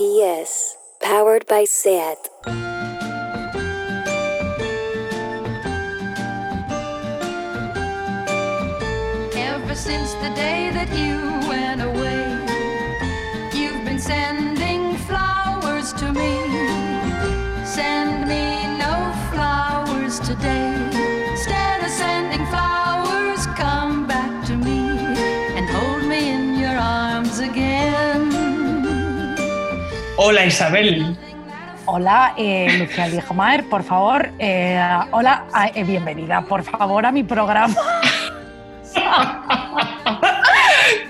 PS, powered by SAT. Ever since the day that you Hola Isabel. Hola, eh, Lucía Ligmaer, por favor. eh, hola, ah, eh, bienvenida, por favor, a mi programa.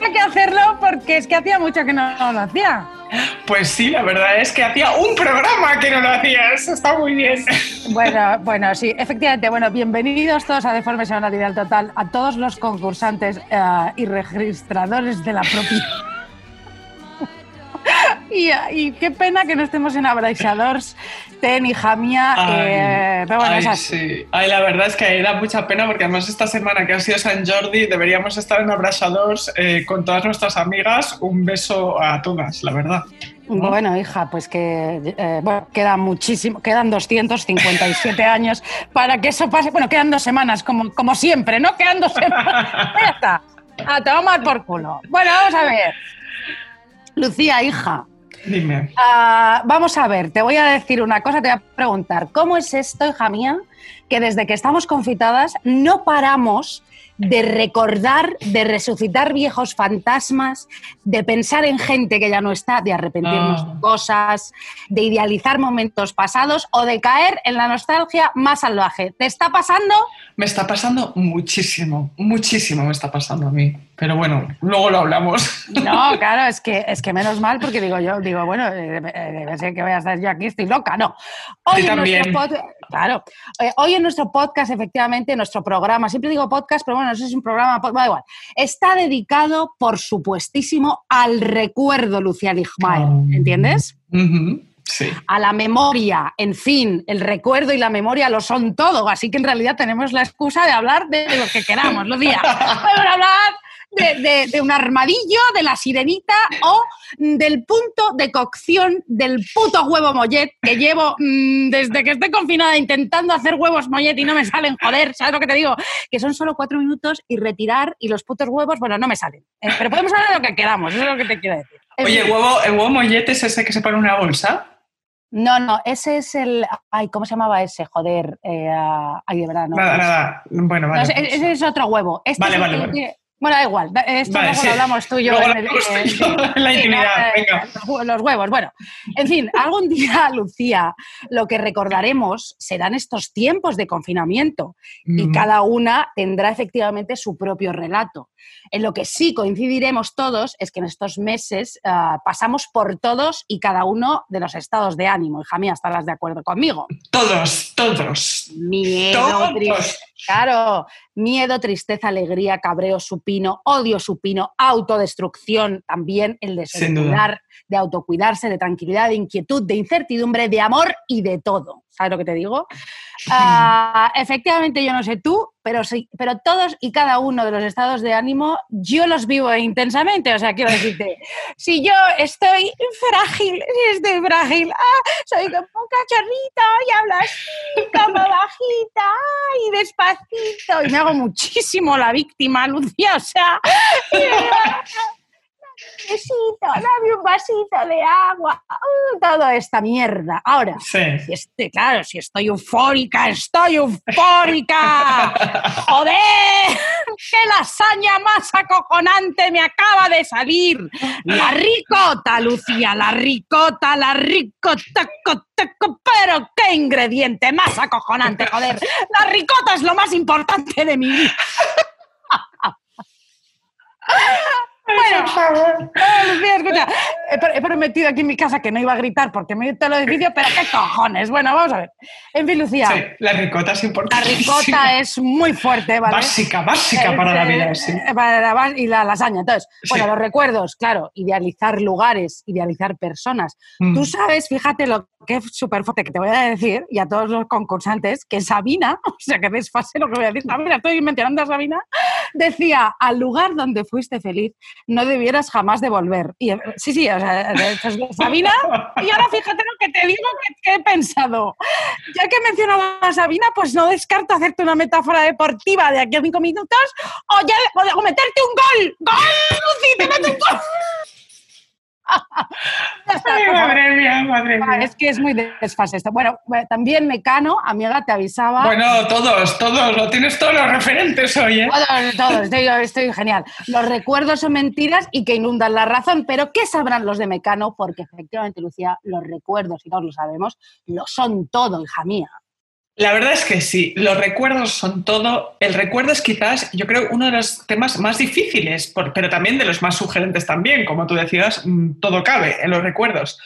Hay que hacerlo porque es que hacía mucho que no lo hacía. Pues sí, la verdad es que hacía un programa que no lo hacías. Está muy bien. Bueno, bueno, sí, efectivamente. Bueno, bienvenidos todos a Deforme Semanalidad Total, a todos los concursantes eh, y registradores de la propia. Y, y qué pena que no estemos en Abraixadors, Ten, hija mía. eh, pero bueno, ay, es así. sí. Ay, la verdad es que da mucha pena porque además esta semana que ha sido San Jordi deberíamos estar en Abrasadors eh, con todas nuestras amigas. Un beso a todas, la verdad. Bueno, hija, pues que eh, bueno, queda muchísimo, quedan 257 años para que eso pase. Bueno, quedan dos semanas, como, como siempre, ¿no? Quedan dos semanas. Ya está. A tomar por culo. Bueno, vamos a ver. Lucía, hija. Dime. ah, vamos a ver, te voy a decir una cosa, te voy a preguntar, ¿cómo es esto, hija mía, que desde que estamos confitadas no paramos de recordar, de resucitar viejos fantasmas, de pensar en gente que ya no está, de arrepentirnos Ah. de cosas, de idealizar momentos pasados o de caer en la nostalgia más salvaje? ¿Te está pasando? Me está pasando muchísimo, muchísimo me está pasando a mí. Pero bueno, luego lo hablamos. No, claro, es que, es que menos mal, porque digo yo, digo, bueno, eh, eh, debe ser que voy a estar yo aquí, estoy loca, no. Hoy en nuestro también. pod- claro, eh, hoy en nuestro podcast, efectivamente, nuestro programa, siempre digo podcast, pero bueno, no sé si es un programa, da igual, está dedicado, por supuestísimo, al recuerdo, Lucía Ligmaer, Oh. ¿entiendes? Sí. a la memoria, en fin, el recuerdo y la memoria lo son todo, así que en realidad tenemos la excusa de hablar de lo que queramos, Lucía. Podemos hablar de, de- de un armadillo, de la sirenita o del punto de cocción del puto huevo mollet que llevo mm, desde que estoy confinada intentando hacer huevos mollet y no me salen, joder, ¿sabes lo que te digo? Que son solo cuatro minutos y retirar y los putos huevos, bueno, no me salen. Eh, pero podemos hablar de lo que queramos, eso es lo que te quiero decir. Oye, fin. ¿el huevo, ¿el huevo mollete es ese que se pone en una bolsa? No, no, ese es el. Ay, ¿cómo se llamaba ese? Joder. eh, ay, de verdad, no. nada, nada. Bueno, No, vale. ese, ese es otro huevo. Este Vale, es vale. Bueno, da igual. Esto Vale, luego sí. lo hablamos tú y yo. Luego en el- eh, yo la intimidad, eh, venga. Los, hue- los huevos. Bueno, en fin, algún día, Lucía, lo que recordaremos serán estos tiempos de confinamiento y Mm. cada una tendrá efectivamente su propio relato. En lo que sí coincidiremos todos es que en estos meses ah, pasamos por todos y cada uno de los estados de ánimo. Hija mía, estarás de acuerdo conmigo. Todos, todos. Miedo, Todos. Claro, miedo, tristeza, alegría, cabreo supino, odio supino, autodestrucción, también el de Sin duda. cuidar, de autocuidarse, de tranquilidad, de inquietud, de incertidumbre, de amor y de todo. ¿Sabes lo que te digo? Ah, efectivamente, yo no sé tú, pero sí, pero todos y cada uno de los estados de ánimo yo los vivo intensamente. O sea, quiero decirte, si yo estoy frágil, si estoy frágil, ah, soy como un cachorrito y hablo así, como bajita y despacito. Y me hago muchísimo la víctima, Lucía. O sea, besito, dame un vasito de agua, uh, toda esta mierda. Ahora, Sí. si estoy, claro, si estoy eufórica, estoy eufórica. ¡Joder! ¡Qué lasaña más acojonante me acaba de salir! La ricota, Lucía, la ricota, la ricota, pero qué ingrediente más acojonante, joder. La ricota es lo más importante de mi vida. Bueno, eh, Lucía, escucha, he, pr- he prometido aquí en mi casa que no iba a gritar porque me he ido el edificio, pero qué cojones. Bueno, vamos a ver. En fin, Lucía, Sí, la ricota es la importante. ricota es muy fuerte, ¿vale? Básica, básica para la vida, sí. Eh, la y la lasaña. Entonces, bueno, Sí. los recuerdos, claro, idealizar lugares, idealizar personas. Mm. Tú sabes, fíjate lo que es súper fuerte que te voy a decir, y a todos los concursantes, que Sabina, o sea, que desfase lo que voy a decir, Sabina, estoy mencionando a Sabina, decía, al lugar donde fuiste feliz, no debieras jamás devolver. Y, eh, sí, sí, o sea, Sabina. Y ahora fíjate lo que te digo que, he pensado. Ya que he mencionado a Sabina, pues no descarto hacerte una metáfora deportiva de aquí a cinco minutos o, ya, o, o meterte un gol. ¡Gol, Lucy! ¡Te meto un gol! Ya está, Ay, por favor. Madre mía, madre Ah, mía. Es que es muy desfase esto. Bueno, bueno, también Mecano, amiga, te avisaba. Bueno, todos, todos, lo tienes todos los referentes hoy, ¿eh? Todos, todos, estoy, estoy genial. Los recuerdos son mentiras y que inundan la razón, pero ¿qué sabrán los de Mecano? Porque efectivamente, Lucía, los recuerdos, y todos lo sabemos, lo son todo, hija mía. La verdad es que sí, los recuerdos son todo. El recuerdo es quizás, yo creo, uno de los temas más difíciles, por- pero también de los más sugerentes también. Como tú decías, mm, todo cabe en los recuerdos.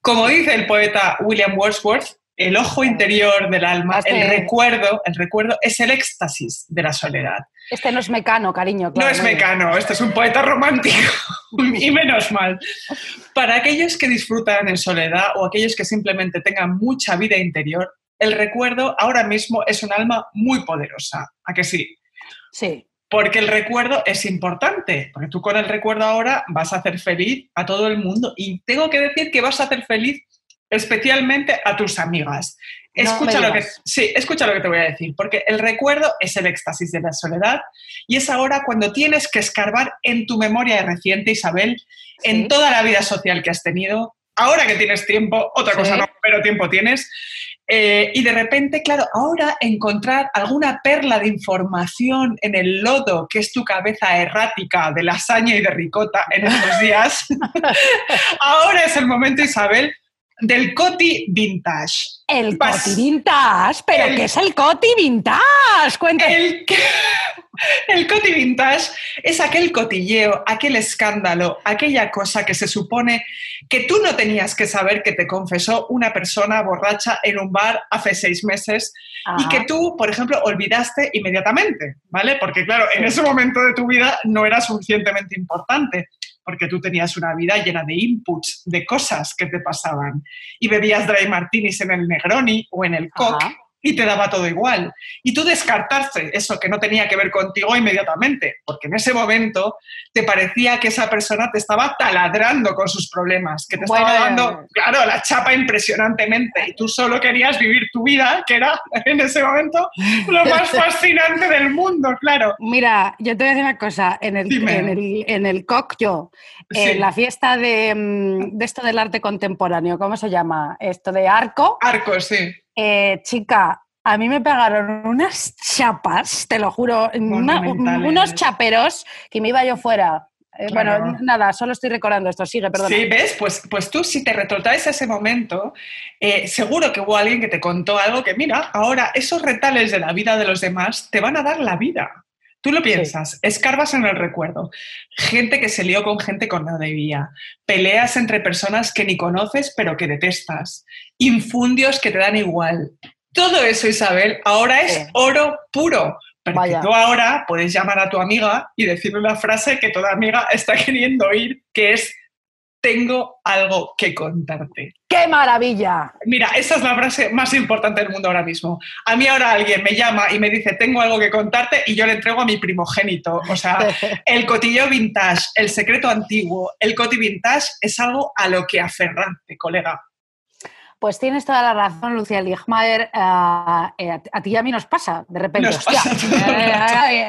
Como dice el poeta William Wordsworth, el ojo interior del alma, Este- el recuerdo, el recuerdo es el éxtasis de la soledad. Este no es Mecano, cariño. No es mecano, este es un poeta romántico. y menos mal. Para aquellos que disfrutan en soledad o aquellos que simplemente tengan mucha vida interior, el recuerdo ahora mismo es un alma muy poderosa. ¿A que sí? Sí, Porque el recuerdo es importante, porque tú con el recuerdo ahora vas a hacer feliz a todo el mundo y tengo que decir que vas a hacer feliz especialmente a tus amigas. No Escucha lo que, sí, escucha lo que te voy a decir, porque el recuerdo es el éxtasis de la soledad y es ahora cuando tienes que escarbar en tu memoria reciente, Isabel, Sí. en toda la vida social que has tenido, ahora que tienes tiempo, otra Sí. cosa no, pero tiempo tienes, eh, y de repente, claro, ahora encontrar alguna perla de información en el lodo que es tu cabeza errática de lasaña y de ricota en estos días, ahora es el momento, Isabel, del coti vintage. el Pas- Coti Vintage. ¿Pero el- qué es el Coti Vintage? Cuéntame. El, el coti vintage es aquel cotilleo, aquel escándalo, aquella cosa que se supone que tú no tenías que saber que te confesó una persona borracha en un bar hace seis meses y que tú, por ejemplo, olvidaste inmediatamente, ¿vale? Porque claro, en ese momento de tu vida no era suficientemente importante, porque tú tenías una vida llena de inputs, de cosas que te pasaban. Y bebías dry martinis en el Negroni o en el Coke Ajá. Y te daba todo igual. Y tú descartaste eso que no tenía que ver contigo inmediatamente, porque en ese momento te parecía que esa persona te estaba taladrando con sus problemas, que te Bueno, estaba dando, claro, la chapa impresionantemente y tú solo querías vivir tu vida, que era en ese momento lo más fascinante del mundo, claro. Mira, yo te voy a decir una cosa. En el, Dime. en el, en el COC, yo, en Sí. la fiesta de, mm, de esto del arte contemporáneo, ¿cómo se llama? Esto de arco, Arcos, sí. Eh, chica, a mí me pegaron unas chapas, te lo juro, una- unos chaperos que me iba yo fuera. Eh, Claro. Bueno, nada, solo estoy recordando esto. Sigue, perdón. Sí, ¿ves? Pues, pues tú, si te retrotraes a ese momento, eh, seguro que hubo alguien que te contó algo que, mira, ahora esos retales de la vida de los demás te van a dar la vida. Tú lo piensas, escarbas en el recuerdo. Gente que se lió con gente que no debía. Peleas entre personas que ni conoces pero que detestas. Infundios que te dan igual. Todo eso, Isabel, ahora es Sí. oro puro. Porque Vaya. tú ahora puedes llamar a tu amiga y decirle una frase que toda amiga está queriendo oír, que es tengo algo que contarte. ¡Qué maravilla! Mira, esa es la frase más importante del mundo ahora mismo. A mí ahora alguien me llama y me dice, tengo algo que contarte y yo le entrego a mi primogénito. O sea, el cotillo vintage, el secreto antiguo, el coti vintage es algo a lo que aferrarte, colega. Pues tienes toda la razón, Lucía Ligmaer. a, a ti y a mí nos pasa, de repente. Nos hostia, pasa eh,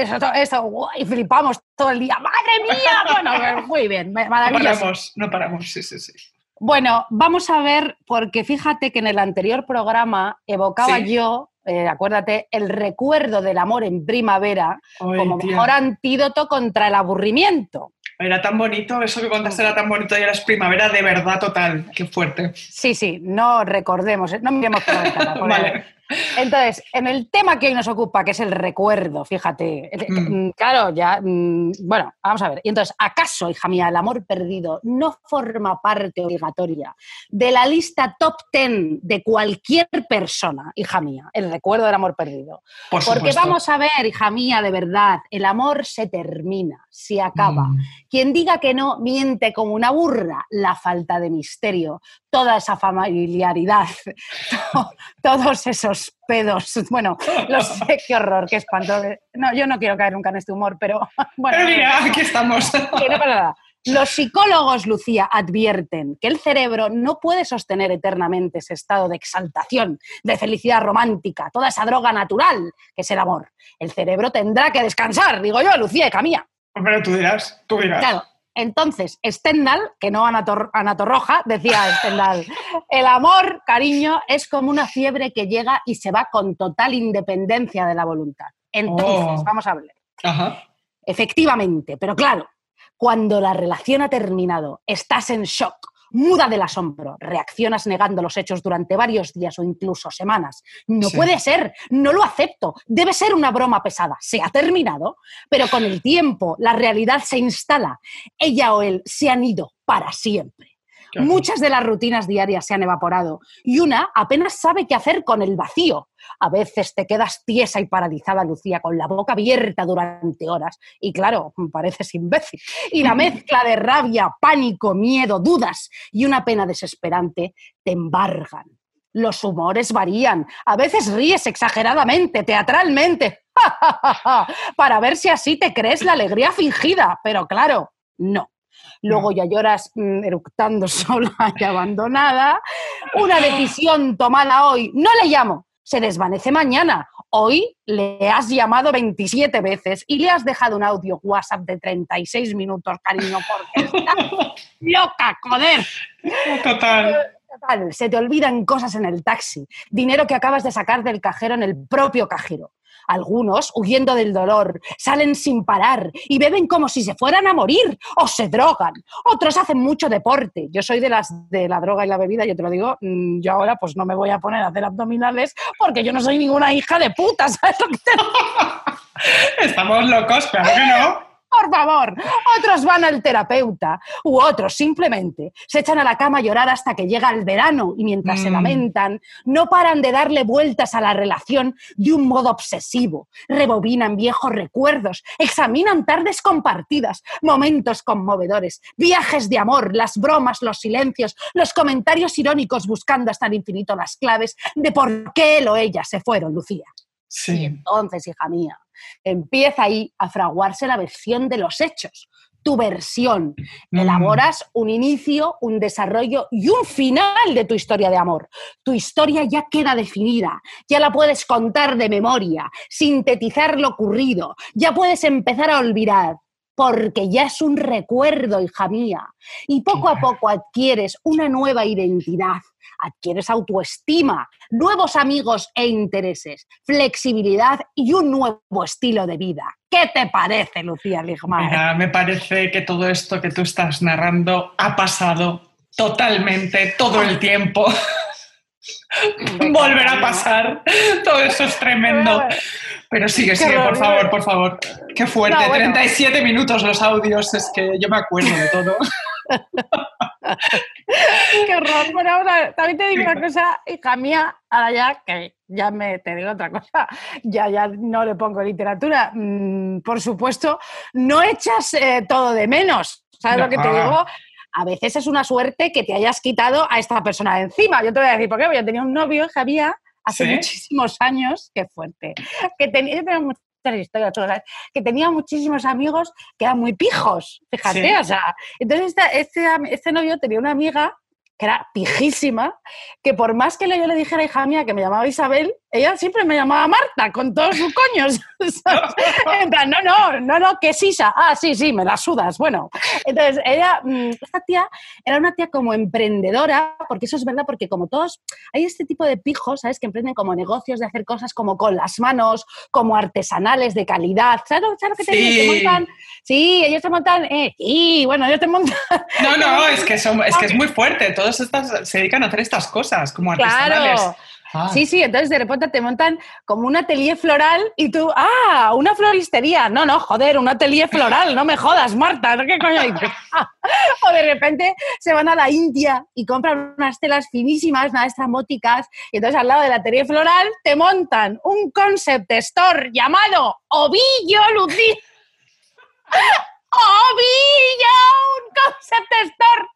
eh, eso, eso, guay, flipamos todo el día. ¡Madre mía! Bueno, muy bien, No maravilloso. paramos, no paramos, sí, sí, sí. Bueno, vamos a ver, porque fíjate que en el anterior programa evocaba Sí. yo, eh, acuérdate, el recuerdo del amor en primavera como tía. mejor antídoto contra el aburrimiento. Era tan bonito, eso que contaste era tan bonito y ahora es primavera de verdad total. Qué fuerte. Sí, sí, no recordemos, eh, no miremos por la ventana. Vale. Entonces, en el tema que hoy nos ocupa, que es el recuerdo, fíjate, Mm. mm, claro, ya, mm, bueno, vamos a ver. Y entonces, ¿acaso, hija mía, el amor perdido no forma parte obligatoria de la lista top 10 de cualquier persona, hija mía, el recuerdo del amor perdido? Por Porque vamos a ver, hija mía, de verdad, el amor se termina, se acaba. Mm. Quien diga que no miente como una burra, la falta de misterio, toda esa familiaridad, to- todos esos pedos. Bueno, los sé, qué horror, qué espanto. No, yo no quiero caer nunca en este humor, pero bueno. Pero mira, aquí estamos. que no pasa nada. Los psicólogos, Lucía, advierten que el cerebro no puede sostener eternamente ese estado de exaltación, de felicidad romántica, toda esa droga natural que es el amor. El cerebro tendrá que descansar, digo yo, Lucía y Camilla. Pero tú dirás, tú dirás. Claro, entonces, Stendhal, que no Anator- Anatorroja, decía Stendhal, el amor, cariño, es como una fiebre que llega y se va con total independencia de la voluntad. Entonces, Oh. vamos a hablar. Ajá. Efectivamente, pero claro, cuando la relación ha terminado, estás en shock, muda del asombro, reaccionas negando los hechos durante varios días o incluso semanas. No Sí. puede ser, no lo acepto, debe ser una broma pesada. Se ha terminado, pero con el tiempo la realidad se instala. Ella o él se han ido para siempre. Muchas de las rutinas diarias se han evaporado y una apenas sabe qué hacer con el vacío. A veces te quedas tiesa y paralizada, Lucía, con la boca abierta durante horas. Y claro, pareces imbécil. Y la mezcla de rabia, pánico, miedo, dudas y una pena desesperante te embargan. Los humores varían. A veces ríes exageradamente, teatralmente, para ver si así te crees la alegría fingida. Pero claro, no. Luego ya lloras mm, eructando sola y abandonada. Una decisión tomada hoy, no le llamo, se desvanece mañana. Hoy le has llamado 27 veces y le has dejado un audio WhatsApp de 36 minutos, cariño, porque está loca, joder. Total. Total, se te olvidan cosas en el taxi, dinero que acabas de sacar del cajero en el propio cajero. Algunos, huyendo del dolor, salen sin parar y beben como si se fueran a morir o se drogan. Otros hacen mucho deporte. Yo soy de las de la droga y la bebida, yo te lo digo, mm, yo ahora pues no me voy a poner a hacer abdominales porque yo no soy ninguna hija de puta, ¿sabes lo que te Estamos locos, claro que no. Por favor, otros van al terapeuta u otros simplemente se echan a la cama a llorar hasta que llega el verano y mientras se Mm. lamentan no paran de darle vueltas a la relación de un modo obsesivo, rebobinan viejos recuerdos, examinan tardes compartidas, momentos conmovedores, viajes de amor, las bromas, los silencios, los comentarios irónicos buscando hasta el infinito las claves de por qué él o ella se fueron, Lucía. Y Sí. entonces, hija mía, empieza ahí a fraguarse la versión de los hechos, tu versión. Mm. Elaboras un inicio, un desarrollo y un final de tu historia de amor. Tu historia ya queda definida, ya la puedes contar de memoria, sintetizar lo ocurrido, ya puedes empezar a olvidar. Porque ya es un recuerdo, hija mía. Y poco a poco adquieres una nueva identidad, adquieres autoestima, nuevos amigos e intereses, flexibilidad y un nuevo estilo de vida. ¿Qué te parece, Lucía Ligmaer? Mira, me parece que todo esto que tú estás narrando ha pasado totalmente todo el tiempo. Volverá a pasar. Todo eso es tremendo. Pero sigue, sigue, por favor, por favor. Qué fuerte. No, bueno. 37 minutos los audios, es que yo me acuerdo de todo. Qué horror. Bueno, ahora también te digo una cosa, hija mía, ahora ya que ya me te digo otra cosa, ya ya no le pongo literatura. Mm, por supuesto, no echas eh, todo de menos. ¿Sabes No. lo que te digo? A veces es una suerte que te hayas quitado a esta persona de encima. Yo te voy a decir por qué. Porque yo tenía un novio, Javier, hace ¿Sí? muchísimos años, qué fuerte, que tenía, yo tenía muchas historias, que tenía muchísimos amigos que eran muy pijos, fíjate, Sí. o sea, entonces esta- este, este novio tenía una amiga que era pijísima, que por más que yo le dijera, hija mía, que me llamaba Isabel, ella siempre me llamaba Marta, con todos sus coños. ¿sabes? en plan, no, no, no, no, que es Isa. Ah, sí, sí, me la sudas. Bueno, entonces ella, mm, esta tía era una tía como emprendedora, porque eso es verdad, porque como todos, hay este tipo de pijos, ¿sabes? Que emprenden como negocios de hacer cosas como con las manos, como artesanales de calidad. ¿Sabes lo, sabes lo que te digo? Sí. Que montan, sí, ellos te montan, eh, y bueno, ellos te montan No, no, es que, son, es que es muy fuerte. Todos estas, se dedican a hacer estas cosas, como artesanales. Claro. Sí, sí, entonces de repente te montan como un atelier floral y tú, ah, una floristería. No, no, joder, un atelier floral, no me jodas, Marta, ¿no? ¿qué coño dices? o de repente se van a la India y compran unas telas finísimas, unas estrambóticas, y entonces al lado del atelier floral te montan un concept store llamado Ovillo Lucía. Ovillo, un concept store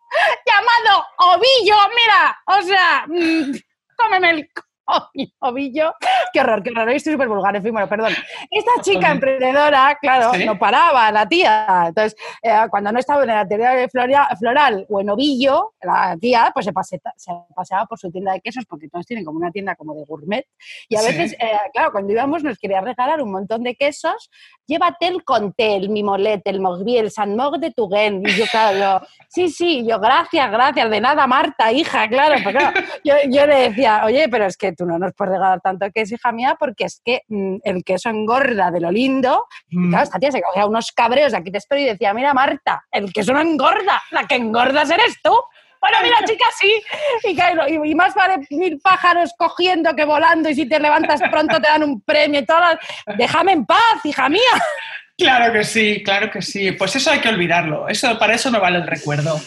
llamado Ovillo, mira, o sea, mm, cómeme el mi ovillo. Qué horror, qué horror. Hoy estoy súper vulgar, en fin, bueno, perdón. Esta chica emprendedora, claro, Sí. no paraba, la tía. Entonces, eh, cuando no estaba en la de floria- floral o en ovillo, la tía pues se, pase- se paseaba por su tienda de quesos, porque todos tienen como una tienda como de gourmet. Y a Sí. veces, eh, claro, cuando íbamos nos quería regalar un montón de quesos. Llévate el Conté, el Mimolet, el Mogri, el San Mog de Tuguen. Y yo, claro, yo, sí, sí, yo, gracias, gracias, de nada, Marta, hija, claro. Pero claro, yo, yo le decía, oye, pero es que tú no nos puedes regalar tanto queso, hija mía, porque es que mm, el queso engorda de lo lindo. Y Mm. claro, esta tía se cogía unos cabreos de aquí te espero y decía, mira, Marta, el queso no engorda, la que engordas eres tú. Bueno, mira, chica, sí. Y, claro, y- y más vale mil pájaros cogiendo que volando y si te levantas pronto te dan un premio y todas las- Déjame en paz, hija mía. Claro que sí, claro que sí. Pues eso hay que olvidarlo. Eso, para eso no vale el recuerdo.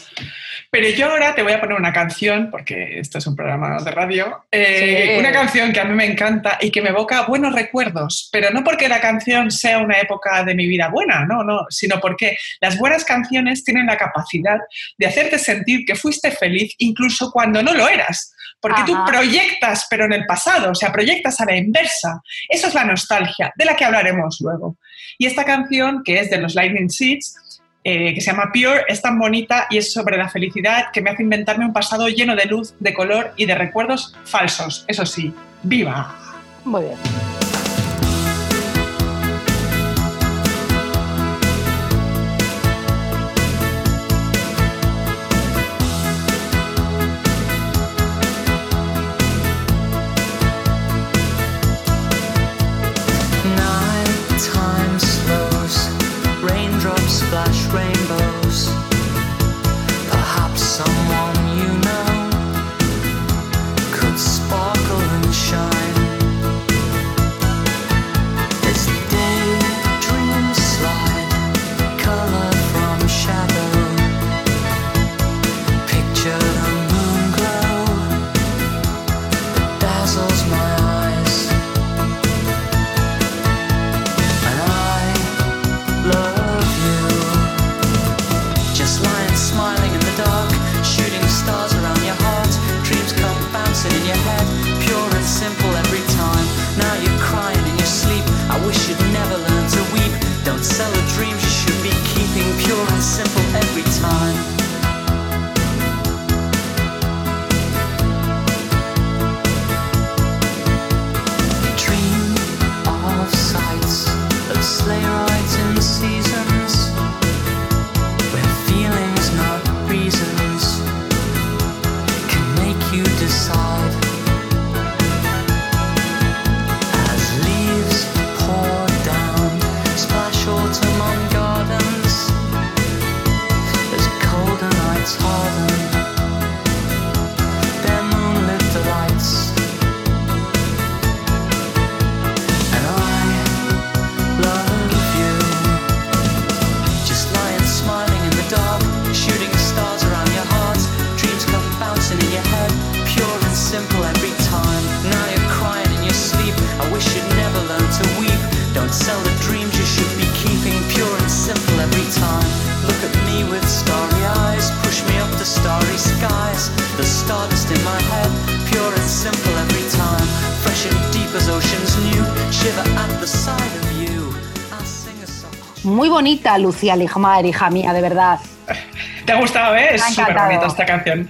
Pero yo ahora te voy a poner una canción, porque esto es un programa de radio, eh, Sí. una canción que a mí me encanta y que me evoca buenos recuerdos, pero no porque la canción sea una época de mi vida buena, no, no, sino porque las buenas canciones tienen la capacidad de hacerte sentir que fuiste feliz incluso cuando no lo eras, porque tú proyectas, pero en el pasado, o sea, proyectas a la inversa. Eso es la nostalgia, de la que hablaremos luego. Y esta canción, que es de los Lightning Seeds, eh, que se llama Pure, es tan bonita y es sobre la felicidad que me hace inventarme un pasado lleno de luz, de color y de recuerdos falsos. Eso sí, ¡viva! Muy bien. Muy bonita, Lucía Ligmaer, hija mía, de verdad. ¿Te ha gustado, eh? Es súper bonita esta canción.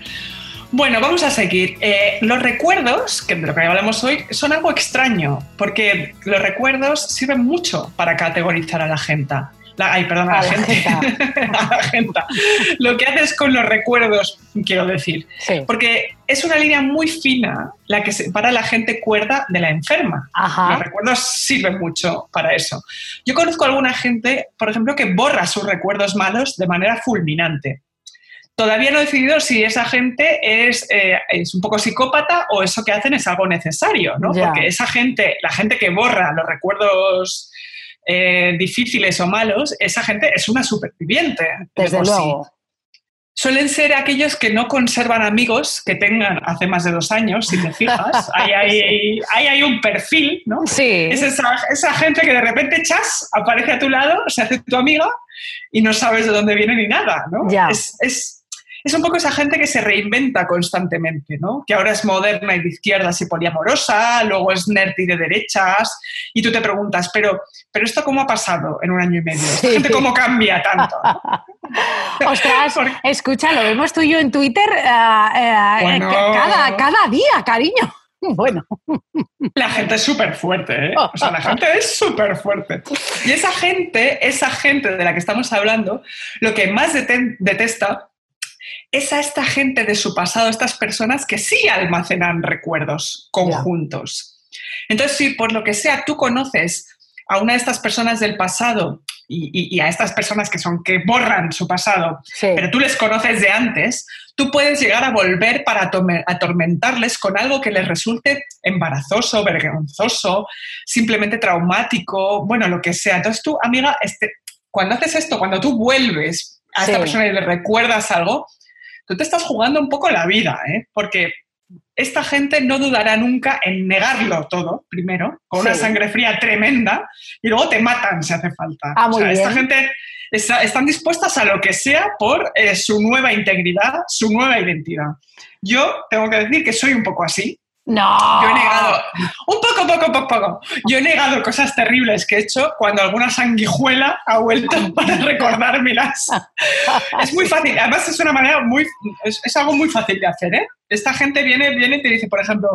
Bueno, vamos a seguir. Eh, los recuerdos, que de lo que hablamos hoy, son algo extraño, porque los recuerdos sirven mucho para categorizar a la gente. La- ay, perdón, a la, A la gente. a la gente. Lo que haces con los recuerdos, quiero decir. Sí. Porque es una línea muy fina la que separa a la gente cuerda de la enferma. Ajá. Los recuerdos sirven mucho para eso. Yo conozco a alguna gente, por ejemplo, que borra sus recuerdos malos de manera fulminante. Todavía no he decidido si esa gente es, eh, es un poco psicópata o eso que hacen es algo necesario, ¿no? Ya. Porque esa gente, la gente que borra los recuerdos eh, difíciles o malos, esa gente es una superviviente. de Desde sí. luego. Suelen ser aquellos que no conservan amigos que tengan hace más de dos años, si te fijas. Ahí hay, ahí hay un perfil, ¿no? Sí. Es esa, esa gente que de repente chas, aparece a tu lado, se hace tu amiga y no sabes de dónde viene ni nada, ¿no? Ya. Es, es- es un poco esa gente que se reinventa constantemente, ¿no? Que ahora es moderna y de izquierdas y poliamorosa, luego es nerd y de derechas, y tú te preguntas, pero, pero ¿esto cómo ha pasado en un año y medio? ¿Esta Sí. gente cómo cambia tanto? Ostras, Porque- escucha, lo vemos tú y yo en Twitter eh, eh, Bueno. que cada, cada día, cariño. Bueno, La gente es súper fuerte, ¿eh? O sea, la gente es súper fuerte. Y esa gente, esa gente de la que estamos hablando, lo que más dete- detesta es a esta gente de su pasado, estas personas que sí almacenan recuerdos conjuntos. Entonces, si por lo que sea tú conoces a una de estas personas del pasado y, y- y a estas personas que son que borran su pasado, sí. pero tú les conoces de antes, tú puedes llegar a volver para atormentarles con algo que les resulte embarazoso, vergonzoso, simplemente traumático, bueno, lo que sea. Entonces tú, amiga, este, cuando haces esto, cuando tú vuelves a esta Sí. persona y le recuerdas algo, tú te estás jugando un poco la vida, ¿eh? Porque esta gente no dudará nunca en negarlo todo, primero, con una sangre fría tremenda, y luego te matan si hace falta. Ah, muy Esta bien. gente está- están dispuestas a lo que sea por eh, su nueva integridad, su nueva identidad. Yo tengo que decir que soy un poco así. No. Yo he negado, un poco, poco, poco, poco. Yo he negado cosas terribles que he hecho cuando alguna sanguijuela ha vuelto para recordármelas. Es muy fácil, además es una manera muy, es, es algo muy fácil de hacer, ¿eh? Esta gente viene, viene y te dice, por ejemplo,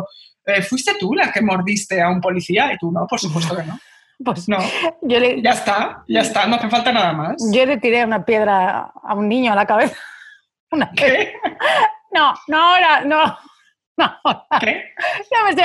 eh, ¿fuiste tú la que mordiste a un policía? Y tú, no, por supuesto que no. Pues No, yo le, ya está, ya está, no hace falta nada más. yo le tiré una piedra a un niño a la cabeza. Una. ¿Qué? No, no ahora, no. No, ¿Qué? no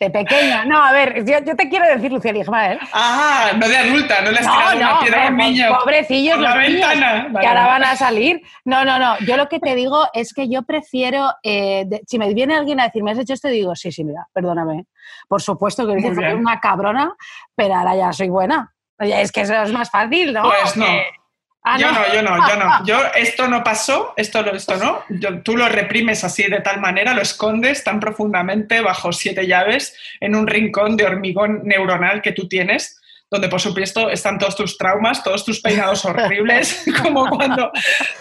de pequeña. No, a ver, yo, yo te quiero decir, Lucía Ligmael. Ah, no de adulta, no le has No, tirado una no, piedra a un no, niño. pobrecillos la niños, ventana. que Vale, ahora vale. van a salir. No, no, no. Yo lo que te digo es que yo prefiero, eh, de- si me viene alguien a decir, ¿me has hecho esto? Digo, sí, sí, mira, perdóname. Por supuesto que dices, una cabrona, pero ahora ya soy buena. Oye, Es que eso es más fácil, ¿no? Pues no. Ah, yo no, yo no, yo no. Yo, esto no pasó, esto, esto no. Yo- tú lo reprimes así de tal manera, lo escondes tan profundamente bajo siete llaves en un rincón de hormigón neuronal que tú tienes, donde por supuesto están todos tus traumas, todos tus peinados horribles, como cuando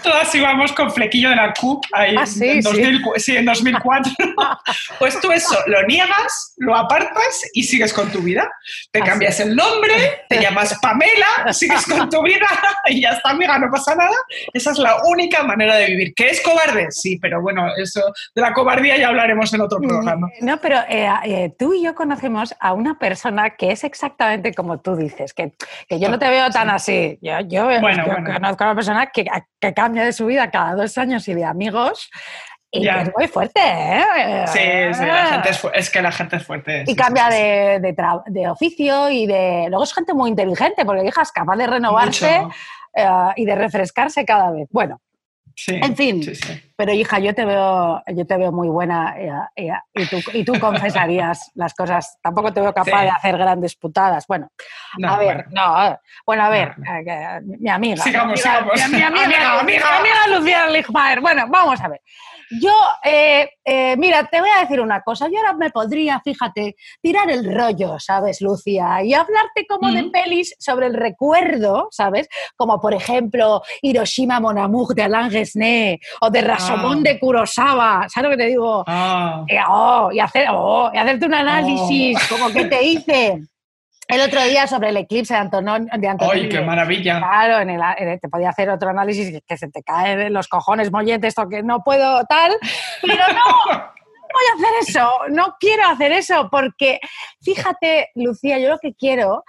todas íbamos con flequillo de la CUP ahí Ah, sí, en, sí. 2000 sí, en 2004. pues tú eso lo niegas, lo apartas y sigues con tu vida. Te Así cambias el nombre, te llamas Pamela, sigues con tu vida y ya está, amiga, no pasa nada. Esa es la única manera de vivir. ¿Que es cobarde? Sí, pero bueno, eso de la cobardía ya hablaremos en otro programa. No, pero eh, eh, tú y yo conocemos a una persona que es exactamente como tú dices, que, que yo no te veo tan así. Yo, yo, Bueno, yo bueno. conozco a una persona que, que cambia de su vida cada dos años y de amigos y Ya. es muy fuerte, ¿eh? Sí, sí, la gente es, que la gente es fuerte. Y sí, cambia sí, de, de de oficio y de... Luego es gente muy inteligente porque hija es capaz de renovarse eh, y de refrescarse cada vez. Bueno, Sí, En fin. sí, sí. pero hija, yo te veo, yo te veo muy buena eh, eh, y, tú, y tú confesarías las cosas. Tampoco te veo capaz de hacer grandes putadas. Bueno, No, a ver, bueno. no, bueno, a ver, No, eh, mi amiga. Sigamos, mi amiga, sigamos. Mi, mi amiga, Amiga, amiga. mi amiga Lucía Ligmaer. Bueno, vamos a ver. Yo, eh, eh, mira, te voy a decir una cosa. Yo ahora me podría, fíjate, tirar el rollo, ¿sabes, Lucía? Y hablarte como de pelis sobre el recuerdo, ¿sabes? Como por ejemplo Hiroshima Mon Amour de Alain Resnais o de Rashomon Ah. de Kurosawa. ¿Sabes lo que te digo? Ah, Eh, oh, y, hacer, oh, y hacerte un análisis, como que te hice el otro día sobre el eclipse de Antonio. De Antonio ¡Ay, qué maravilla! Claro, en el, en el- te podía hacer otro análisis que, que se te caen los cojones mollete, esto que no puedo tal, pero no, no voy a hacer eso, no quiero hacer eso, porque fíjate, Lucía, yo lo que quiero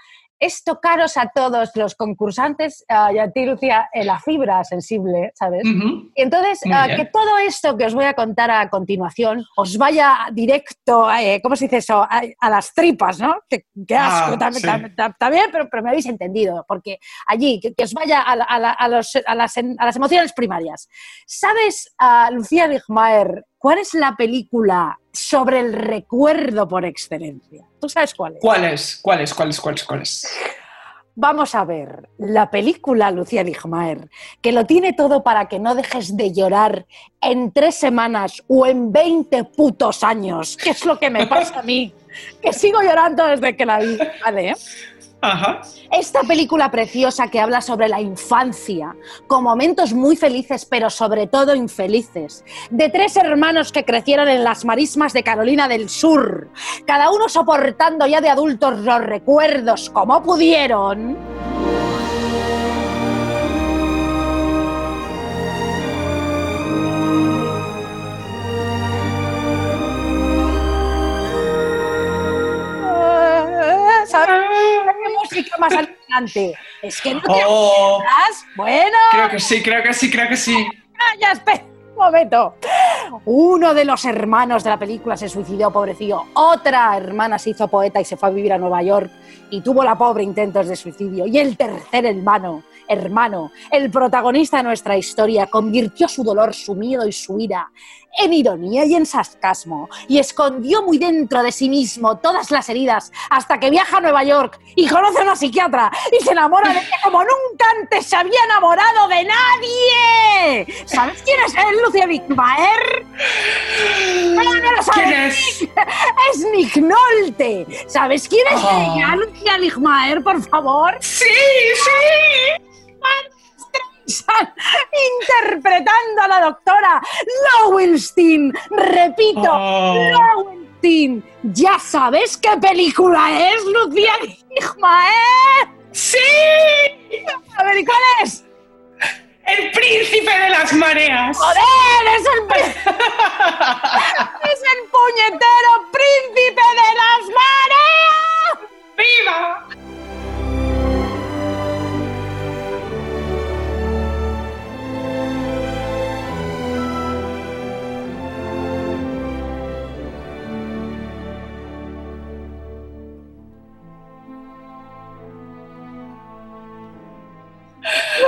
es tocaros a todos los concursantes ah, y a ti, Lucía, en la fibra sensible, ¿sabes? Y entonces, bien. que todo esto que os voy a contar a continuación os vaya directo, eh, ¿cómo se dice eso? A, a las tripas, ¿no? Que, que asco, Ah, sí. tam- también, pero, pero me habéis entendido, porque allí, que, que os vaya a, la- a la- a los- a las, en- a las emociones primarias. ¿Sabes, Lucía Ligmaer, cuál es la película sobre el recuerdo por excelencia? ¿Tú sabes cuál es? ¿Cuáles? ¿Cuáles? ¿Cuáles? ¿Cuáles? ¿Cuáles? Vamos a ver la película Lucía Ligmaer, que lo tiene todo para que no dejes de llorar en tres semanas o en 20 putos años, que es lo que me pasa a mí, que sigo llorando desde que la vi. Vale, ¿eh? Esta película preciosa que habla sobre la infancia, con momentos muy felices, pero sobre todo infelices, de tres hermanos que crecieron en las marismas de Carolina del Sur, cada uno soportando ya de adultos los recuerdos como pudieron. ¿Sabes? ¿Qué música más alucinante? Es que no te Oh, acuerdas. Bueno, creo que sí, creo que sí, creo que sí. Ah, ya espera un momento. Uno de los hermanos de la película se suicidó, pobrecillo. Otra hermana se hizo poeta y se fue a vivir a Nueva York y tuvo la pobre intentos de suicidio. Y el tercer hermano, hermano, el protagonista de nuestra historia, convirtió su dolor, su miedo y su ira en ironía y en sarcasmo y escondió muy dentro de sí mismo todas las heridas hasta que viaja a Nueva York y conoce a una psiquiatra y se enamora de ella como nunca antes se había enamorado de nadie. ¿Sabes quién es él, Lucia Wittmeier? ¡Ah, no lo sabes! ¿Quién es? Es Nick Nolte. ¿Sabes quién es Oh. ella, Lucia Ligmaer, por favor? Sí, sí. Interpretando a la doctora Lowenstein. Repito, Oh. Lowenstein. ¿Ya sabes qué película es, Lucía Ligmaer? Sí. A ver, ¿y cuál es? El príncipe de las mareas. ¡Joder! ¡Es el, pri- es el puñetero príncipe de las mareas! ¡Viva!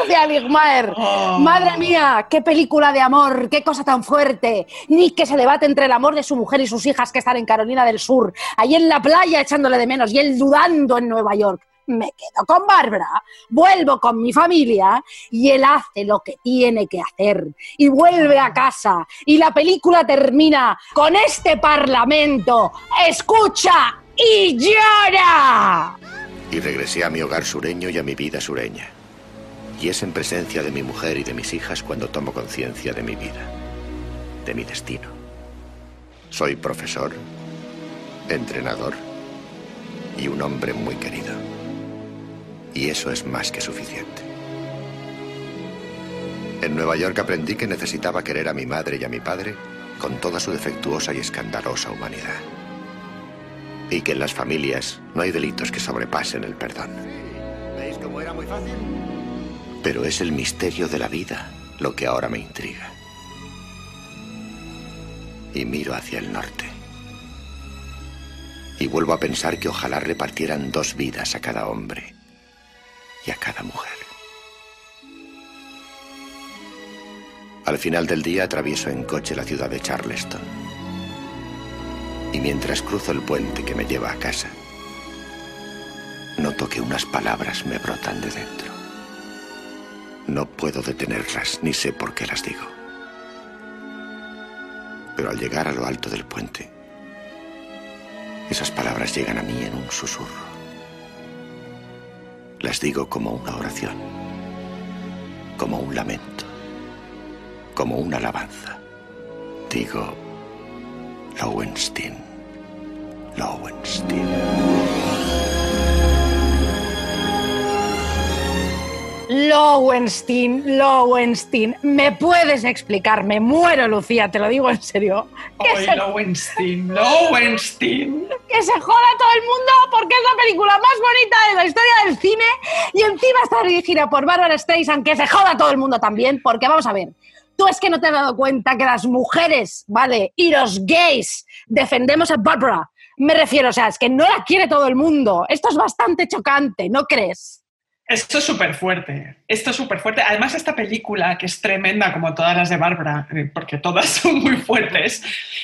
Lucía Ligmaer. Oh. Madre mía, qué película de amor, qué cosa tan fuerte. Nick que se debate entre el amor de su mujer y sus hijas que están en Carolina del Sur, ahí en la playa echándole de menos y él dudando en Nueva York. Me quedo con Bárbara, vuelvo con mi familia y él hace lo que tiene que hacer y vuelve a casa y la película termina con este parlamento. Escucha y llora. Y regresé a mi hogar sureño y a mi vida sureña. Y es en presencia de mi mujer y de mis hijas cuando tomo conciencia de mi vida, de mi destino. Soy profesor, entrenador y un hombre muy querido. Y eso es más que suficiente. En Nueva York aprendí que necesitaba querer a mi madre y a mi padre con toda su defectuosa y escandalosa humanidad. Y que en las familias no hay delitos que sobrepasen el perdón. ¿Veis cómo era muy fácil? Pero es el misterio de la vida lo que ahora me intriga. Y miro hacia el norte. Y vuelvo a pensar que ojalá repartieran dos vidas a cada hombre y a cada mujer. Al final del día atravieso en coche la ciudad de Charleston. Y mientras cruzo el puente que me lleva a casa, noto que unas palabras me brotan de dentro. No puedo detenerlas, ni sé por qué las digo. Pero al llegar a lo alto del puente, esas palabras llegan a mí en un susurro. Las digo como una oración, como un lamento, como una alabanza. Digo, Lowenstein, Lowenstein. Lowenstein, Lowenstein, ¿me puedes explicar? Me muero, Lucía, te lo digo en serio. Se, Lowenstein, Lowenstein. que se joda todo el mundo porque es la película más bonita de la historia del cine y encima está dirigida por Barbara Streisand, que se joda todo el mundo también, porque vamos a ver. Tú es que no te has dado cuenta que las mujeres, ¿vale? Y los gays defendemos a Barbara. Me refiero, o sea, es que no la quiere todo el mundo. Esto es bastante chocante, ¿no crees? Esto es súper fuerte. Esto es súper fuerte. Además, esta película, que es tremenda como todas las de Bárbara, eh, porque todas son muy fuertes,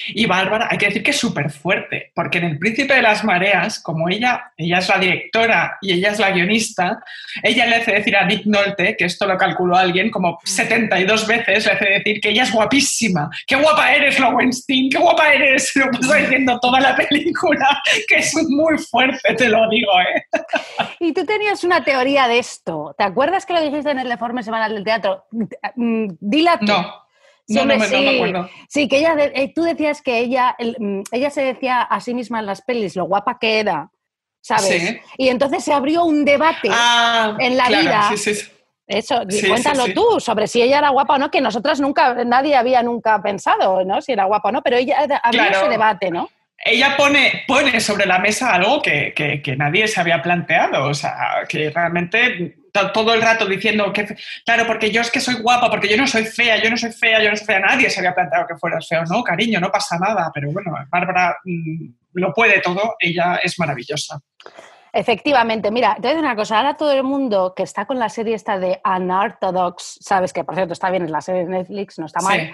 Y Bárbara, hay que decir que es súper fuerte, porque en El Príncipe de las Mareas, como ella, ella es la directora y ella es la guionista, ella le hace decir a Nick Nolte, que esto lo calculó alguien como 72 veces, le hace decir que ella es guapísima. ¡Qué guapa eres, Lowenstein! ¡Qué guapa eres! Lo pasa diciendo toda la película, que es muy fuerte, te lo digo, ¿eh? Y tú tenías una teoría esto. ¿Te acuerdas que lo dijiste en el informe semanal del teatro? Mm, Dila tú. No. Sí, No, me, no me sí. acuerdo. Sí, que ella, de- eh, tú decías que ella, el- mm, ella se decía a sí misma en las pelis lo guapa que era, ¿sabes? Sí. Y entonces se abrió un debate, Ah, en la claro, vida- sí, sí, sí. eso, sí, cuéntalo sí, sí. tú, sobre si ella era guapa o no, que nosotras nunca, nadie había nunca pensado, ¿no? Si era guapa o no, pero ella Claro. ese debate, ¿no? Ella pone, pone sobre la mesa algo que, que- que nadie se había planteado, o sea, que realmente to- todo el rato diciendo que, claro, porque yo es que soy guapa, porque yo no soy fea, yo no soy fea, yo no soy fea, nadie se había planteado que fueras feo, no, cariño, no pasa nada, pero bueno, Bárbara mm, lo puede todo, ella es maravillosa. Efectivamente, mira, te voy a decir una cosa, ahora todo el mundo que está con la serie esta de Unorthodox, sabes que por cierto está bien, es la serie de Netflix, no está mal, Sí.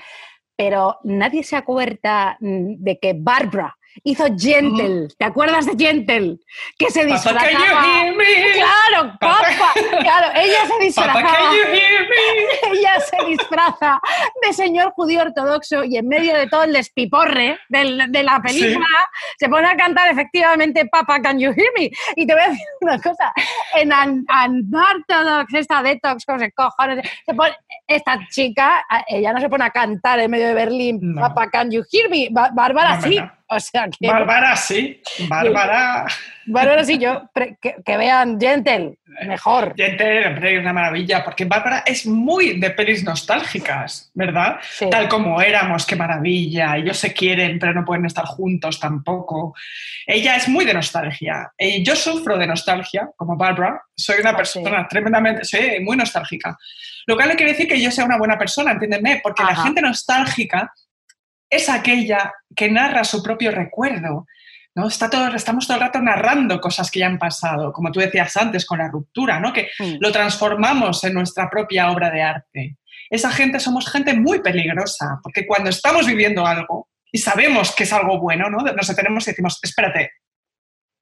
pero nadie se acuerda mm, de que Barbara hizo Gentle, ¿te acuerdas de Gentle? Que se Papa, can you disfrazaba... hear me? Claro, Papa. papá, claro, ella se Papa, disfrazaba, can you hear me? ella se disfraza de señor judío ortodoxo y en medio de todo el despiporre del- de la película se pone a cantar efectivamente Papa, can you hear me? Y te voy a decir una cosa, en Unorthodox, esta detox, con cojones, se pone, esta chica, ella no se pone a cantar en medio de Berlín, No. Papa, can you hear me? Ba- Bárbara No, sí, no. o sea que... Bárbara, sí, Bárbara. Bárbara sí, yo, que, que vean Gentle, mejor. Gente, hombre, una maravilla, porque Bárbara es muy de pelis nostálgicas, ¿verdad? Sí. Tal como éramos, qué maravilla, ellos se quieren, pero no pueden estar juntos tampoco. Ella es muy de nostalgia. Eh, yo sufro de nostalgia, como Bárbara, soy una Ah, persona tremendamente, sí, muy nostálgica. Lo cual no quiere decir que yo sea una buena persona, entiéndeme, porque la Ajá. gente nostálgica es aquella que narra su propio recuerdo. ¿no? Está todo, estamos todo el rato narrando cosas que ya han pasado, como tú decías antes con la ruptura, ¿no? que Mm. lo transformamos en nuestra propia obra de arte. Esa gente somos gente muy peligrosa, porque cuando estamos viviendo algo y sabemos que es algo bueno, ¿no? nos detenemos y decimos, espérate,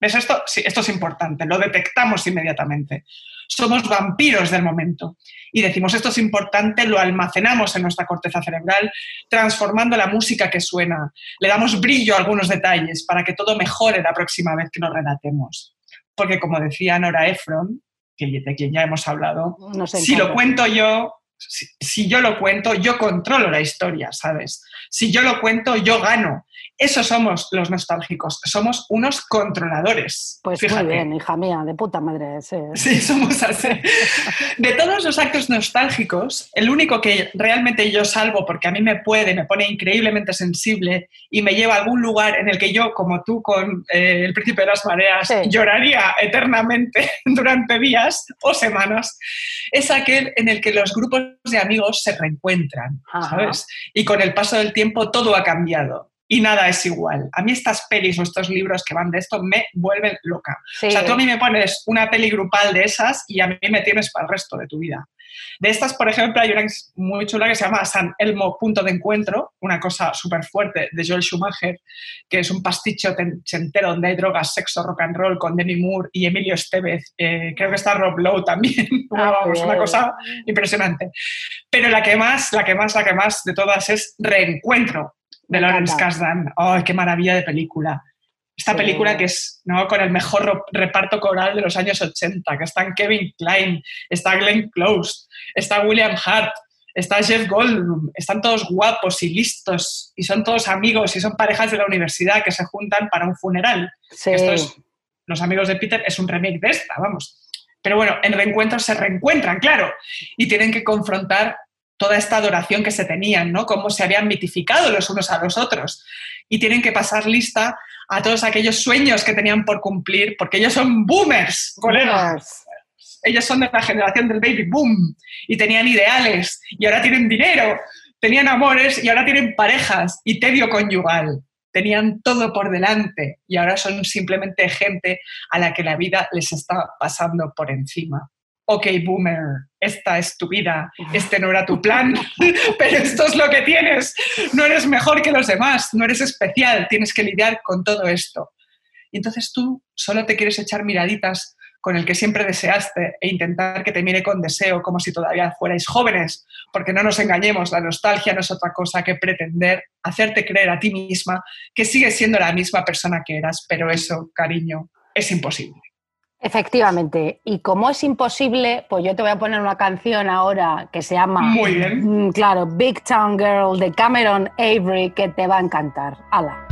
¿ves esto? Sí, esto es importante, lo detectamos inmediatamente. Somos vampiros del momento y decimos, esto es importante, lo almacenamos en nuestra corteza cerebral, transformando la música que suena. Le damos brillo a algunos detalles para que todo mejore la próxima vez que nos relatemos. Porque como decía Nora Ephron, que, de quien ya hemos hablado, si lo cuento yo, si, si yo lo cuento, yo controlo la historia, ¿sabes? Si yo lo cuento, yo gano. Esos somos los nostálgicos, somos unos controladores. Pues fíjate. muy bien, hija mía, de puta madre. sí. Sí, somos así. De todos los actos nostálgicos, el único que realmente yo salvo, porque a mí me puede, me pone increíblemente sensible y me lleva a algún lugar en el que yo, como tú con eh, El Príncipe de las Mareas, Sí. lloraría eternamente durante días o semanas, es aquel en el que los grupos de amigos se reencuentran, Ajá. ¿sabes? Y con el paso del tiempo todo ha cambiado. Y nada es igual. A mí estas pelis o estos libros que van de esto me vuelven loca. Sí. O sea, tú a mí me pones una peli grupal de esas y a mí me tienes para el resto de tu vida. De estas, por ejemplo, hay una muy chula que se llama San Elmo Punto de Encuentro, una cosa súper fuerte de Joel Schumacher, que es un pasticho entero donde hay drogas, sexo, rock and roll con Demi Moore y Emilio Estevez. Eh, creo que está Rob Lowe también. Ah, Vamos, una cosa impresionante. Pero la que más, la que más, la que más de todas es Reencuentro de Lawrence. Kasdan. ¡Ay, qué maravilla de película! Esta Sí. película que es ¿no? con el mejor reparto coral de los años 80, que están Kevin Klein, está Glenn Close, está William Hart, está Jeff Goldblum, están todos guapos y listos y son todos amigos y son parejas de la universidad que se juntan para un funeral. Sí. Esto es, los amigos de Peter es un remake de esta, vamos. Pero bueno, en reencuentros se reencuentran, claro, y tienen que confrontar toda esta adoración que se tenían, ¿no? Cómo se habían mitificado los unos a los otros. Y tienen que pasar lista a todos aquellos sueños que tenían por cumplir, porque ellos son boomers, colegas. Ellos son de la generación del baby boom y tenían ideales y ahora tienen dinero, tenían amores y ahora tienen parejas y tedio conyugal. Tenían todo por delante y ahora son simplemente gente a la que la vida les está pasando por encima. Ok, boomer, esta es tu vida, este no era tu plan, pero esto es lo que tienes. No eres mejor que los demás, no eres especial, tienes que lidiar con todo esto. Y entonces tú solo te quieres echar miraditas con el que siempre deseaste e intentar que te mire con deseo como si todavía fuerais jóvenes, porque no nos engañemos, la nostalgia no es otra cosa que pretender hacerte creer a ti misma que sigues siendo la misma persona que eras, pero eso, cariño, es imposible. Efectivamente, y como es imposible, pues yo te voy a poner una canción ahora que se llama, Muy bien. mm, claro, Big Town Girl de Cameron Avery, que te va a encantar. ¡Hala!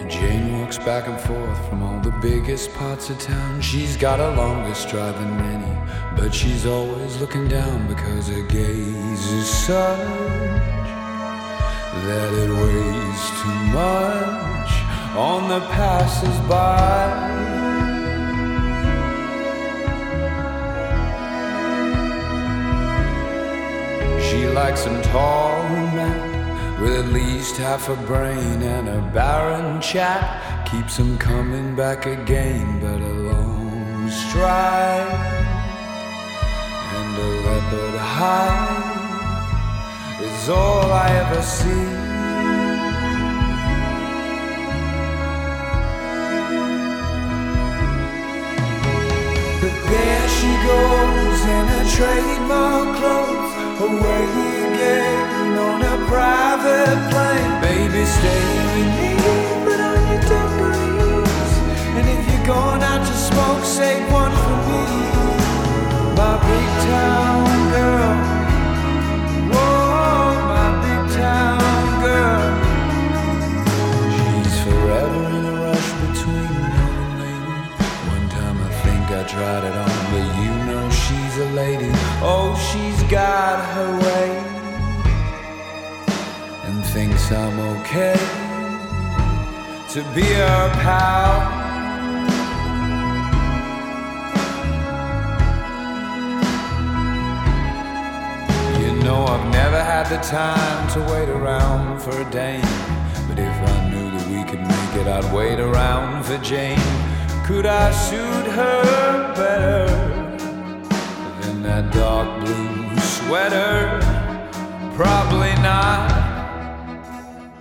And Jane walks back and forth from all the biggest parts of town. She's got a longer stride than many, but she's always looking down because her gaze is such that it weighs too much on the passers-by. She likes him tall mad, with at least half a brain and a barren chat. Keeps him coming back again, but a long stride and a leopard hide is all I ever see. But there she goes in her trademark clothes, away again on a private plane. Baby, stay with me, but on your dungarees. And if you're going out to smoke, save one for me, my big town girl. Tried it on, but you know she's a lady. Oh, she's got her way and thinks I'm okay to be her pal. You know I've never had the time to wait around for a dame. But if I knew that we could make it, I'd wait around for Jane. Could I suit her better than that dark blue sweater? Probably not.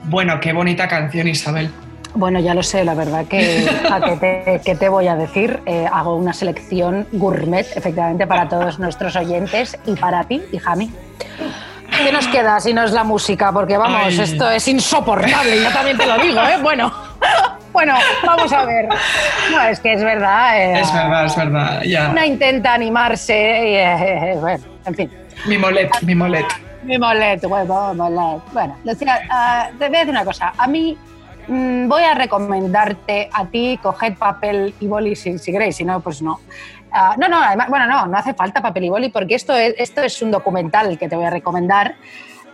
Bueno, qué bonita canción, Isabel. Bueno, ya lo sé, la verdad que, a que, te, que te voy a decir, Eh, hago una selección gourmet, efectivamente, para todos nuestros oyentes y para ti, hija mí. ¿Qué nos queda si no es la música? Porque vamos, Ay. esto es insoportable, yo también te lo digo, ¿eh? Bueno, bueno, vamos a ver. No, es que es verdad. eh, Es verdad, es verdad. Ya. Una intenta animarse y, eh, bueno, en fin. Mi molet, mi molet. Mi molet, huevo, molet. Bueno, Lucía, ah, te voy a decir una cosa. A mí mm, voy a recomendarte a ti, coged papel y boli si, si queréis, si no, pues no. Ah, no, no, además, bueno, no, no hace falta papel y boli porque esto es, esto es un documental que te voy a recomendar.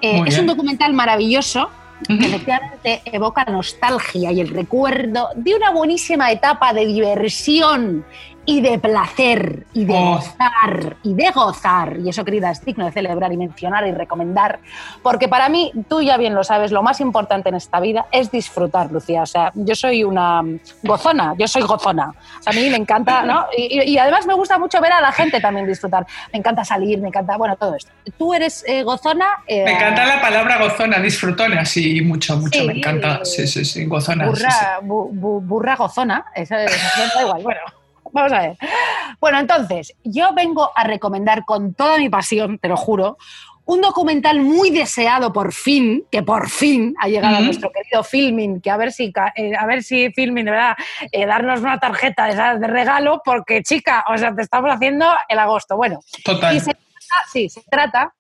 Eh, es un documental maravilloso que efectivamente evoca la nostalgia y el recuerdo de una buenísima etapa de diversión y de placer y de Oh. gozar y de gozar. Y eso, querida, es digno de celebrar y mencionar y recomendar. Porque para mí, tú ya bien lo sabes, lo más importante en esta vida es disfrutar, Lucía. O sea, yo soy una gozona, yo soy gozona. O sea, a mí me encanta, ¿no? Y, y- además me gusta mucho ver a la gente también disfrutar. Me encanta salir, me encanta, bueno, todo esto. ¿Tú eres eh, gozona? Eh, Me encanta la palabra gozona, disfrutona, sí, mucho, mucho, Sí. me encanta. Sí, sí, sí, gozona. sí, burra, sí. bu- bu- burra gozona, eso, eso da igual. Bueno, vamos a ver. Bueno, entonces, yo vengo a recomendar con toda mi pasión, te lo juro, un documental muy deseado por fin, que por fin ha llegado a nuestro querido Filmin, que a ver si, eh, a ver si Filmin, de verdad, eh, darnos una tarjeta de, regalo, porque chica, o sea, te estamos haciendo el agosto. Bueno, Total. y se trata, sí, se trata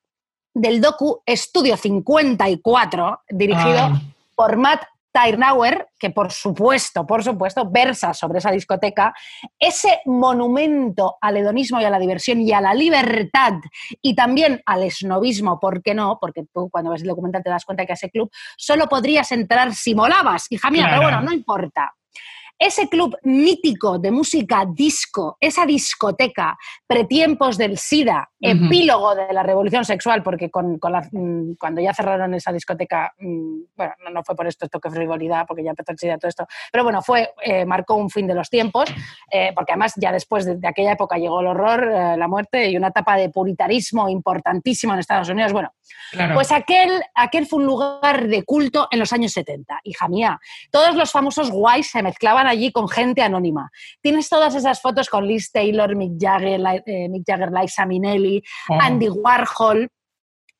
del docu Estudio 54, dirigido Ah. por Matt Tyrnauer, que por supuesto, por supuesto, versa sobre esa discoteca, ese monumento al hedonismo y a la diversión y a la libertad y también al esnovismo, ¿por qué no? Porque tú cuando ves el documental te das cuenta que a ese club solo podrías entrar si molabas, hija mía, Claro. pero bueno, no importa. Ese club mítico de música disco, esa discoteca, pretiempos del SIDA, Ujú. epílogo de la revolución sexual, porque con, con la- mm, cuando ya cerraron esa discoteca, mm, bueno, no, no fue por esto, esto que frivolidad, porque ya empezó el SIDA todo esto, pero bueno, fue, eh, marcó un fin de los tiempos, eh, porque además ya después de, de aquella época llegó el horror, eh, la muerte y una etapa de puritarismo importantísimo en Estados Unidos. Bueno, Claro. pues aquel, aquel fue un lugar de culto en los años 70, hija mía. Todos los famosos guays se mezclaban allí con gente anónima. Tienes todas esas fotos con Liz Taylor, Mick Jagger, eh, Mick Jagger, Liza Minnelli, Oh. Andy Warhol.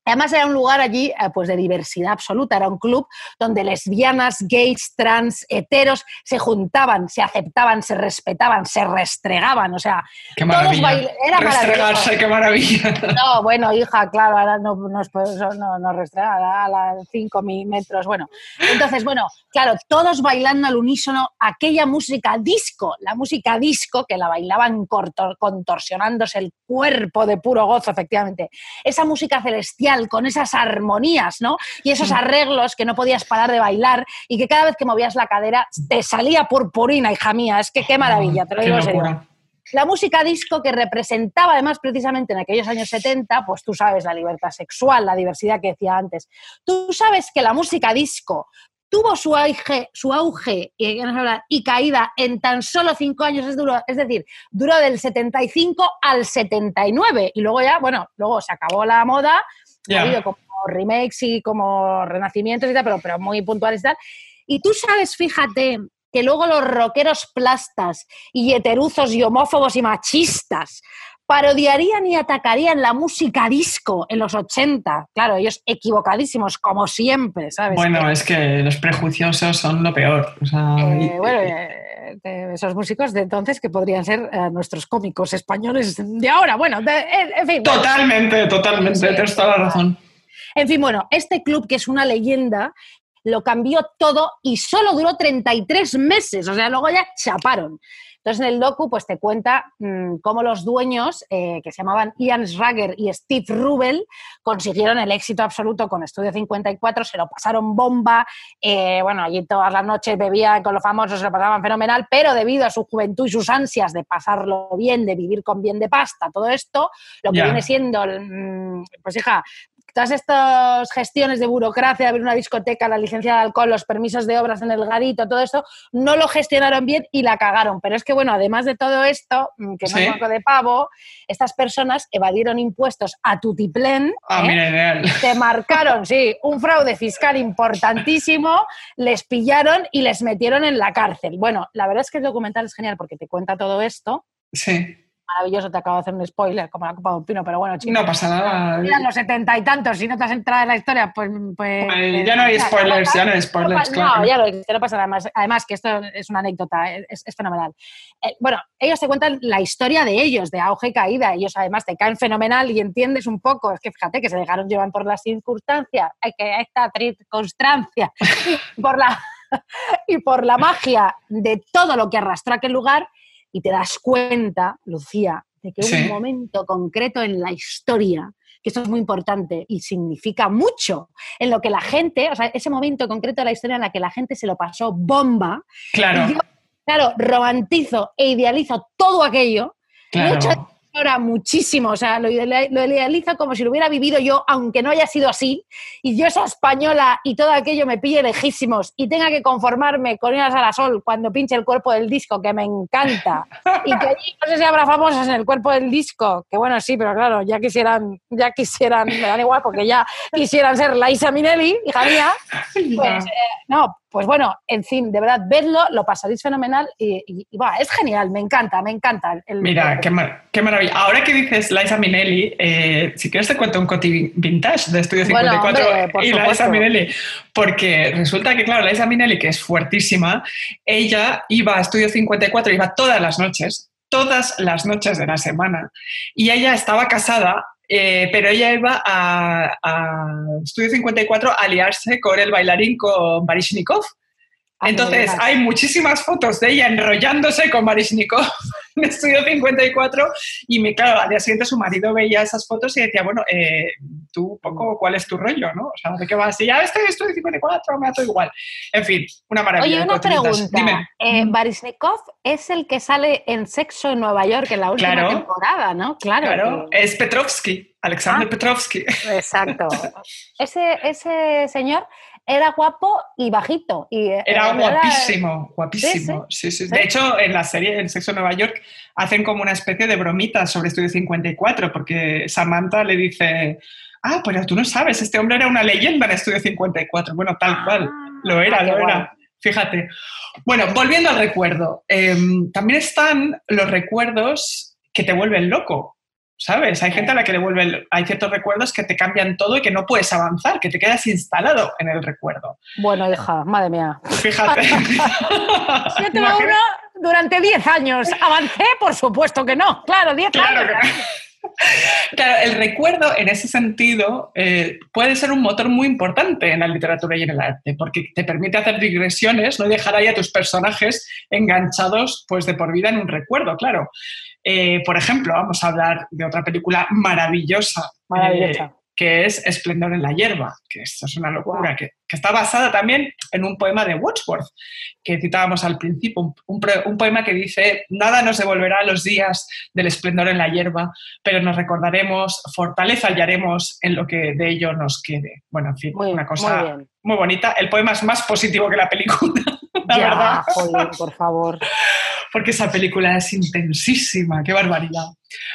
Además era un lugar allí eh, pues de diversidad absoluta, era un club donde lesbianas, gays, trans, heteros se juntaban, se aceptaban, se respetaban, se restregaban, o sea, Qué todos maravilla. bail- era maravilloso. Restregarse, qué maravilla. No, bueno, hija, claro, ahora no nos no, no a las 5 metros, bueno. Entonces, bueno, claro, todos bailando al unísono aquella música disco, la música disco que la bailaban contorsionándose el cuerpo de puro gozo, efectivamente. Esa música celestial con esas armonías, ¿no? Y esos arreglos que no podías parar de bailar y que cada vez que movías la cadera te salía purpurina, hija mía. Es que qué maravilla, te lo digo en serio. La música disco que representaba además precisamente en aquellos años 70, pues tú sabes, la libertad sexual, la diversidad que decía antes. Tú sabes que la música disco tuvo su auge, su auge hablar, y caída en tan solo cinco años, es, duro, es decir, duró del 75 al 79 y luego ya, bueno, luego se acabó la moda, Ha habido como remakes y como renacimientos y tal, pero, pero muy puntuales y tal. Y tú sabes, fíjate, que luego los rockeros plastas y heteruzos y homófobos y machistas parodiarían y atacarían la música disco en los 80. Claro, ellos equivocadísimos, como siempre, ¿sabes? Bueno, es que los prejuiciosos son lo peor. O sea, Eh, y- bueno, eh, esos músicos de entonces que podrían ser eh, nuestros cómicos españoles de ahora. Bueno, de- en, fin. bueno. totalmente, totalmente, Sí. tienes toda la razón. En fin, bueno, este club que es una leyenda lo cambió todo y solo duró 33 meses, o sea, luego ya chaparon. Entonces en el docu pues te cuenta mm, cómo los dueños, eh, que se llamaban Ian Schrager y Steve Rubel, consiguieron el éxito absoluto con Estudio 54, se lo pasaron bomba, eh, bueno, allí todas las noches bebían con los famosos, se lo pasaban fenomenal, pero debido a su juventud y sus ansias de pasarlo bien, de vivir con bien de pasta, todo esto, lo que viene siendo, mm, pues hija, todas estas gestiones de burocracia, de abrir una discoteca, la licencia de alcohol, los permisos de obras en el garito, todo esto, no lo gestionaron bien y la cagaron. Pero es que, bueno, además de todo esto, mm, que no Sí. es de pavo, estas personas evadieron impuestos a tutiplén, Ah, ¿eh? mira, ideal. te marcaron, sí, un fraude fiscal importantísimo, les pillaron y les metieron en la cárcel. Bueno, la verdad es que el documental es genial porque te cuenta todo esto. Sí, Maravilloso, te acabo de hacer un spoiler, como la copa de un pino, pero bueno, chicos. no pasa nada. Eran los setenta y tantos, si no te has entrado en la historia, pues... pues Pues ya no hay spoilers, ya no hay spoilers, No, claro. ya lo no pasa nada más. Además, que esto es una anécdota, es, es fenomenal. Eh, bueno, ellos te cuentan la historia de ellos, de auge y caída. Ellos además te caen fenomenal y entiendes un poco. Es que fíjate que se dejaron llevar por las circunstancias, hay que esta circunstancia, y por la y por la magia de todo lo que arrastró aquel lugar y te das cuenta, Lucía, de que Sí. un momento concreto en la historia, que esto es muy importante y significa mucho, en lo que la gente, o sea, ese momento concreto de la historia en la que la gente se lo pasó bomba, Claro, yo, claro, romantizo e idealizo todo aquello, claro. mucho muchísimo, o sea, lo, lo idealizo como si lo hubiera vivido yo, aunque no haya sido así, y yo esa española y todo aquello me pille lejísimos y tenga que conformarme con ir a la sol cuando pinche el cuerpo del disco, que me encanta, y que allí no sé si habrá famosas en el cuerpo del disco, que bueno, sí, pero claro, ya quisieran, ya quisieran, me dan igual, porque ya quisieran ser Laisa Minelli, hija mía, pues, eh, no, pues bueno, en fin, de verdad, vedlo, lo pasaréis fenomenal y, y- y va, es genial, me encanta, me encanta. el- Mira, qué, mar- qué maravilla. Ahora que dices Liza Minnelli, eh, si quieres te cuento un coti vintage de Estudio Bueno, 54 hombre, por y supuesto. Liza Minnelli, porque resulta que, claro, Liza Minnelli, que es fuertísima, ella iba a Estudio 54, iba todas las noches, todas las noches de la semana, y ella estaba casada, eh, pero ella iba a, a Estudio 54 a liarse con el bailarín, con Baryshnikov. Ah, Entonces, hay muchísimas fotos de ella enrollándose con Baryshnikov en Estudio 54 y, me, claro, al día siguiente su marido veía esas fotos y decía, bueno, eh, tú poco cuál es tu rollo, ¿no? O sea, ¿de qué vas? Si ya estoy, estoy en 54, me da todo igual. En fin, una maravilla. Oye, una pregunta. Dime. Eh, Baryshnikov es el que sale en Sexo en Nueva York en la última Claro. temporada, ¿no? Claro. Claro, que- es Petrovsky, Alexander Ah. Petrovsky. Exacto. Ese, ese señor era guapo y bajito. Y, eh, Era guapísimo, guapísimo. Sí, sí. De hecho, en la serie En Sexo en Nueva York hacen como una especie de bromita sobre Estudio 54, porque Samantha le dice, ah, pero tú no sabes, este hombre era una leyenda en Estudio 54. Bueno, tal cual, lo era, Ah, lo guay. era. Fíjate. Bueno, volviendo al recuerdo, em, también están los recuerdos que te vuelven loco. ¿Sabes? Hay gente a la que le vuelven, hay ciertos recuerdos que te cambian todo y que no puedes avanzar, que te quedas instalado en el recuerdo. Bueno, hija, madre mía. Fíjate. Yo Imagina- uno durante 10 años. ¿Avancé? Por supuesto que no. Claro, 10 Claro años. que no. Claro, el recuerdo en ese sentido eh, puede ser un motor muy importante en la literatura y en el arte, porque te permite hacer digresiones, no dejar ahí a tus personajes enganchados pues de por vida en un recuerdo, claro. Eh, por ejemplo, vamos a hablar de otra película maravillosa, Maravillosa. eh, que es Esplendor en la hierba, que esto es una locura, que, que está basada también en un poema de Wordsworth, que citábamos al principio, un, un pro- un poema que dice, nada nos devolverá los días del esplendor en la hierba, pero nos recordaremos, fortaleza hallaremos en lo que de ello nos quede. Bueno, en fin, Muy, una cosa muy bonita. El poema es más positivo que la película, la ya, verdad, joder, por favor. porque esa película es intensísima, qué barbaridad.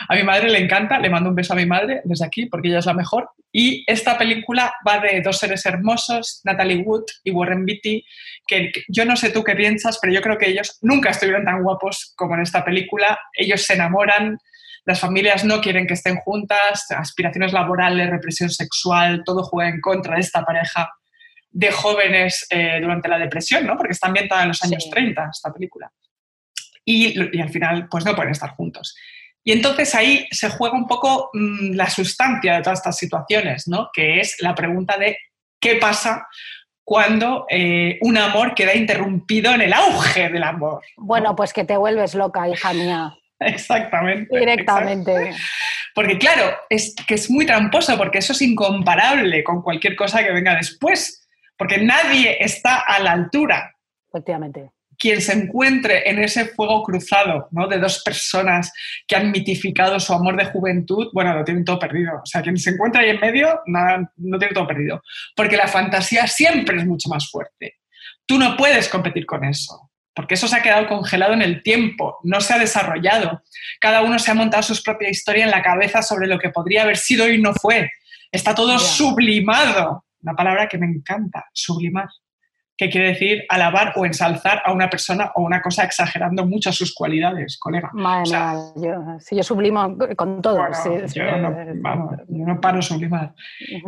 A mi madre le encanta, le mando un beso a mi madre desde aquí porque ella es la mejor. Y esta película va de dos seres hermosos, Natalie Wood y Warren Beatty, que, que yo no sé tú qué piensas, pero yo creo que ellos nunca estuvieron tan guapos como en esta película. Ellos se enamoran, las familias no quieren que estén juntas, aspiraciones laborales, represión sexual, todo juega en contra de esta pareja de jóvenes eh, durante la depresión, ¿no? Porque está ambientada en los años Sí. 30 esta película. Y, y al final, pues no pueden estar juntos. Y entonces ahí se juega un poco mm, la sustancia de todas estas situaciones, ¿no? Que es la pregunta de qué pasa cuando eh, un amor queda interrumpido en el auge del amor. Bueno, pues que te vuelves loca, hija mía. Exactamente. Directamente. Porque claro, es que es muy tramposo, porque eso es incomparable con cualquier cosa que venga después, porque nadie está a la altura. Efectivamente. Quien se encuentre en ese fuego cruzado ¿no? de dos personas que han mitificado su amor de juventud, bueno, lo tienen todo perdido. O sea, quien se encuentra ahí en medio, nada, no tiene todo perdido. Porque la fantasía siempre es mucho más fuerte. Tú no puedes competir con eso, porque eso se ha quedado congelado en el tiempo, no se ha desarrollado. Cada uno se ha montado su propia historia en la cabeza sobre lo que podría haber sido y no fue. Está todo sublimado. Una palabra que me encanta, sublimar que quiere decir alabar o ensalzar a una persona o una cosa exagerando mucho sus cualidades, colega. Madre O sea, mía, yo, sublimo con todo. Bueno, sí, sí, yo no, vamos, yo no paro sublimar.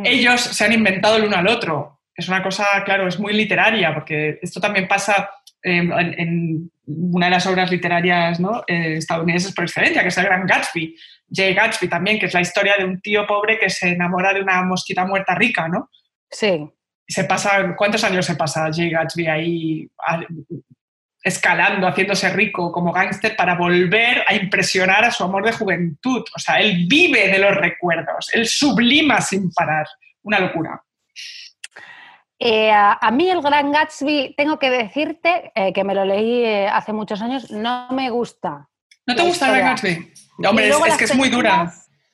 Ellos se han inventado el uno al otro. Es una cosa, claro, es muy literaria, porque esto también pasa eh, en, en una de las obras literarias ¿no? eh, estadounidenses por excelencia, que es el Gran Gatsby. Jay Gatsby también, que es la historia de un tío pobre que se enamora de una mosquita muerta rica, ¿no? Sí, se pasa, ¿cuántos años se pasa Jay Gatsby ahí a- escalando, haciéndose rico como gángster para volver a impresionar a su amor de juventud? O sea, él vive de los recuerdos, él sublima sin parar. Una locura. Eh, a, a mí el Gran Gatsby, tengo que decirte eh, que me lo leí eh, hace muchos años, no me gusta. ¿No te gusta el Gran. Gatsby? Hombre, es, que es muy dura.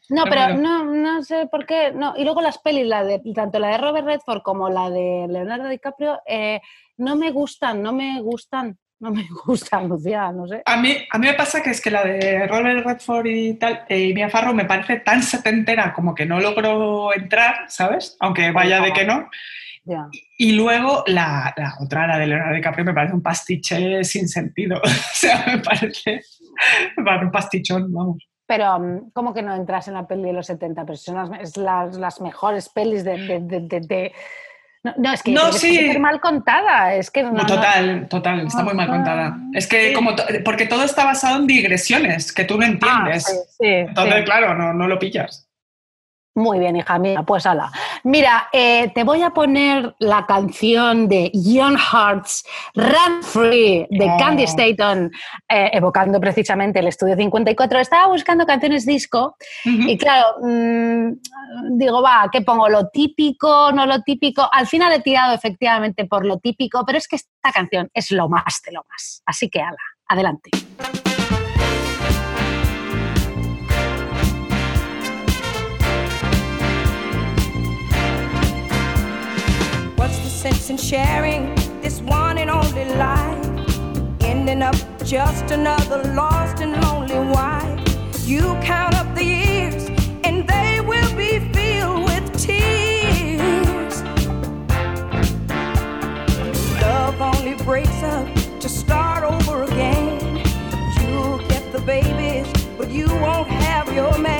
No, pero no, no sé por qué. No. Y luego las pelis, la de, tanto la de Robert Redford como la de Leonardo DiCaprio, eh, no me gustan, no me gustan, no me gustan, Lucía, no sé. A mí, a mí me pasa que es que la de Robert Redford y tal, eh, y Mia Farrow me parece tan setentera como que no logro entrar, ¿sabes? Aunque vaya de que no. Y luego la, la otra, la de Leonardo DiCaprio, me parece un pastiche sin sentido. o sea, me parece, me parece un pastichón, vamos. Pero, mm, ¿cómo que no entras en la peli de los 70? Pero son las, es las, las mejores pelis de... de- de- de- de- No, no, es que, No, sí. está súper mal contada. Es que no, no- total, total, está muy mal contada. Es que como porque todo está basado en digresiones que tú no Ah, entiendes. sí, Entonces, claro, no, no lo pillas. Muy bien, hija mía, pues ala. Mira, eh, te voy a poner la canción de Young Hearts, Run Free, de Oh. Candy Staton, eh, evocando precisamente el estudio 54. Estaba buscando canciones disco y claro, mm, digo, va, ¿qué pongo? ¿Lo típico? ¿No lo típico? Al final he tirado efectivamente por lo típico, pero es que esta canción es lo más de lo más. Así que, ala, adelante. Sharing this one and only life? Ending up just another lost and lonely wife. You count up the years, and they will be filled with tears. Love only breaks up to start over again. You'll get the babies, but you won't have your man.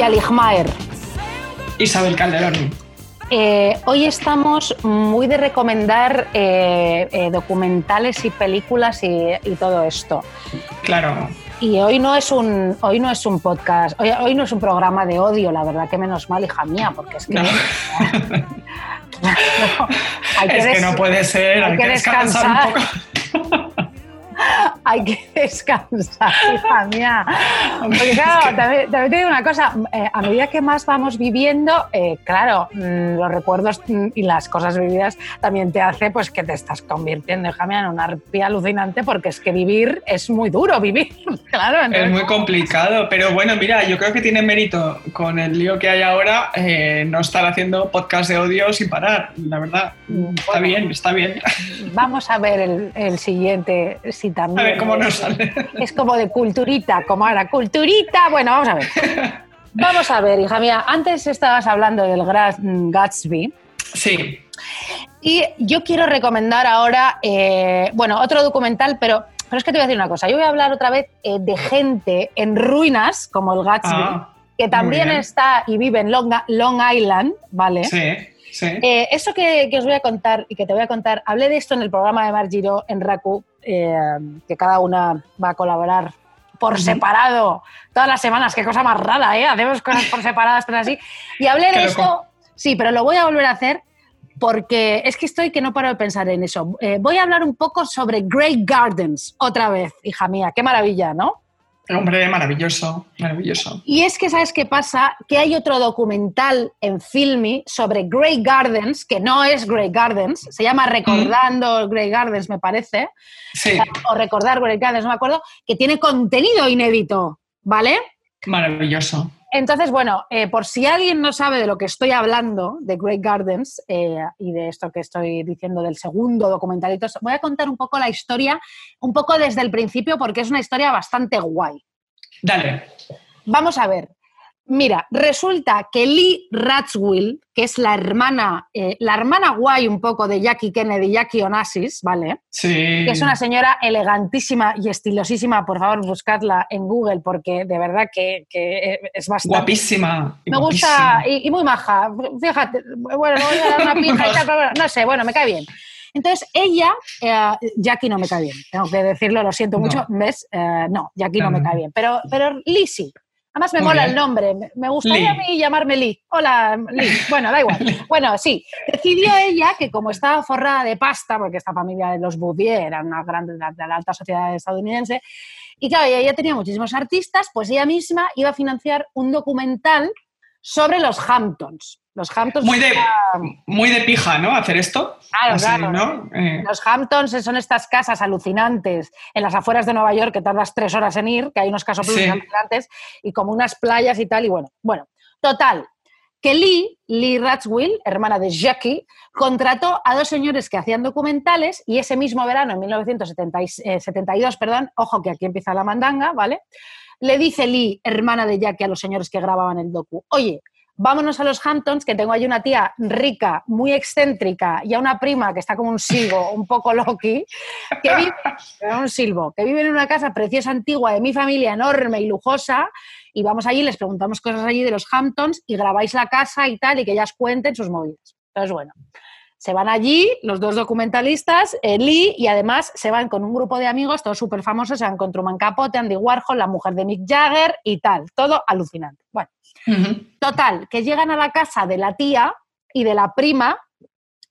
Lucía Ligmaer. Isabel Calderón. Eh, hoy estamos muy de recomendar eh, eh, documentales y películas y, y todo esto. Claro. Y hoy no es un, hoy no es un podcast, hoy, hoy no es un programa de odio, la verdad que menos mal, hija mía, porque es que. No. No, hay es que no puede ser, hay, hay que, que descansar un poco. Hay que descansar, hija mía. Porque claro, también, también te digo una cosa, eh, a medida que más vamos viviendo, eh, claro, mm, los recuerdos mm, y las cosas vividas también te hace pues que te estás convirtiendo, hija mía, en una arpía alucinante porque es que vivir es muy duro, vivir, claro. entonces- Es muy complicado, pero bueno, mira, yo creo que tiene mérito con el lío que hay ahora eh, no estar haciendo podcast de odio sin parar, la verdad. Está Bueno. bien, está bien. Vamos a ver el, el siguiente, si también. Cómo es, sale. es como de culturita, como ahora, culturita. Bueno, vamos a ver. Vamos a ver, hija mía. Antes estabas hablando del Gran Gatsby. Sí, Y yo quiero recomendar ahora, eh, bueno, otro documental, pero, pero es que te voy a decir una cosa. Yo voy a hablar otra vez eh, de gente en ruinas, como el Gatsby, Ah, que también está y vive en Long, Long Island, ¿vale? sí, sí. Eh, eso que, que os voy a contar y que te voy a contar, hablé de esto en el programa de Mar Giro en Raku, eh, que cada una va a colaborar por separado todas las semanas, qué cosa más rara, ¿eh? Hacemos cosas por separadas, pero así. Y hablé de esto, sí, pero lo voy a volver a hacer porque es que estoy que no paro de pensar en eso. Eh, voy a hablar un poco sobre Great Gardens, otra vez, hija mía, qué maravilla, ¿no? Hombre, maravilloso, maravilloso. Y es que, ¿sabes qué pasa? Que hay otro documental en Filmi sobre Grey Gardens, que no es Grey Gardens, se llama Recordando Grey Gardens, me parece, Sí, o Recordar Grey Gardens, no me acuerdo, que tiene contenido inédito, ¿vale? maravilloso. Entonces, bueno, eh, por si alguien no sabe de lo que estoy hablando, de Great Gardens, eh, y de esto que estoy diciendo del segundo documentalito, voy a contar un poco la historia, un poco desde el principio, porque es una historia bastante guay. Dale. Vamos a ver. Mira, resulta que Lee Ratzwill, que es la hermana, eh, la hermana guay un poco de Jackie Kennedy, Jackie Onassis, ¿vale? Sí. Que es una señora elegantísima y estilosísima, por favor, buscadla en Google porque de verdad que, que es bastante... Guapísima. Me gusta guapísima. y, y muy maja. Fíjate, bueno, le voy a dar una pija y tal, pero bueno, no sé, bueno, me cae bien. Entonces, ella, eh, Jackie no me cae bien, tengo que decirlo, lo siento No. mucho, ¿ves? Eh, no, Jackie no, No, me cae bien, pero, pero Lee sí. Además me Muy mola bien. el nombre, me- gustaría Lee. a mí llamarme Lee. Hola, Lee. Bueno, da igual. Bueno, sí, decidió ella que como estaba forrada de pasta, porque esta familia de los Bouvier era una grande de la, de la alta sociedad estadounidense, y claro, ella tenía muchísimos artistas, pues ella misma iba a financiar un documental sobre los Hamptons. Los Hamptons Muy de, era- muy de pija, ¿no? Hacer esto. Claro, Así, claro. ¿no? Eh, Los Hamptons son estas casas alucinantes en las afueras de Nueva York que tardas tres horas en ir, que hay unos casos Sí. alucinantes y como unas playas y tal. Y bueno, bueno, total. Que Lee, Lee Ratzwill, hermana de Jackie, contrató a dos señores que hacían documentales y ese mismo verano, en 1972, perdón, ojo que aquí empieza la mandanga, ¿vale? Le dice Lee, hermana de Jackie, a los señores que grababan el docu, oye, vámonos a los Hamptons, que tengo ahí una tía rica, muy excéntrica, y a una prima que está como un silbo, un poco loqui, que vive, un silbo, que vive en una casa preciosa antigua de mi familia, enorme y lujosa, y vamos allí, les preguntamos cosas allí de los Hamptons y grabáis la casa y tal, y que ellas cuenten sus movidas. Entonces, bueno, se van allí los dos documentalistas, eh, Lee, y además se van con un grupo de amigos, todos súper famosos, se van con Truman Capote, Andy Warhol, la mujer de Mick Jagger y tal, todo alucinante. Bueno. Total, que llegan a la casa de la tía y de la prima,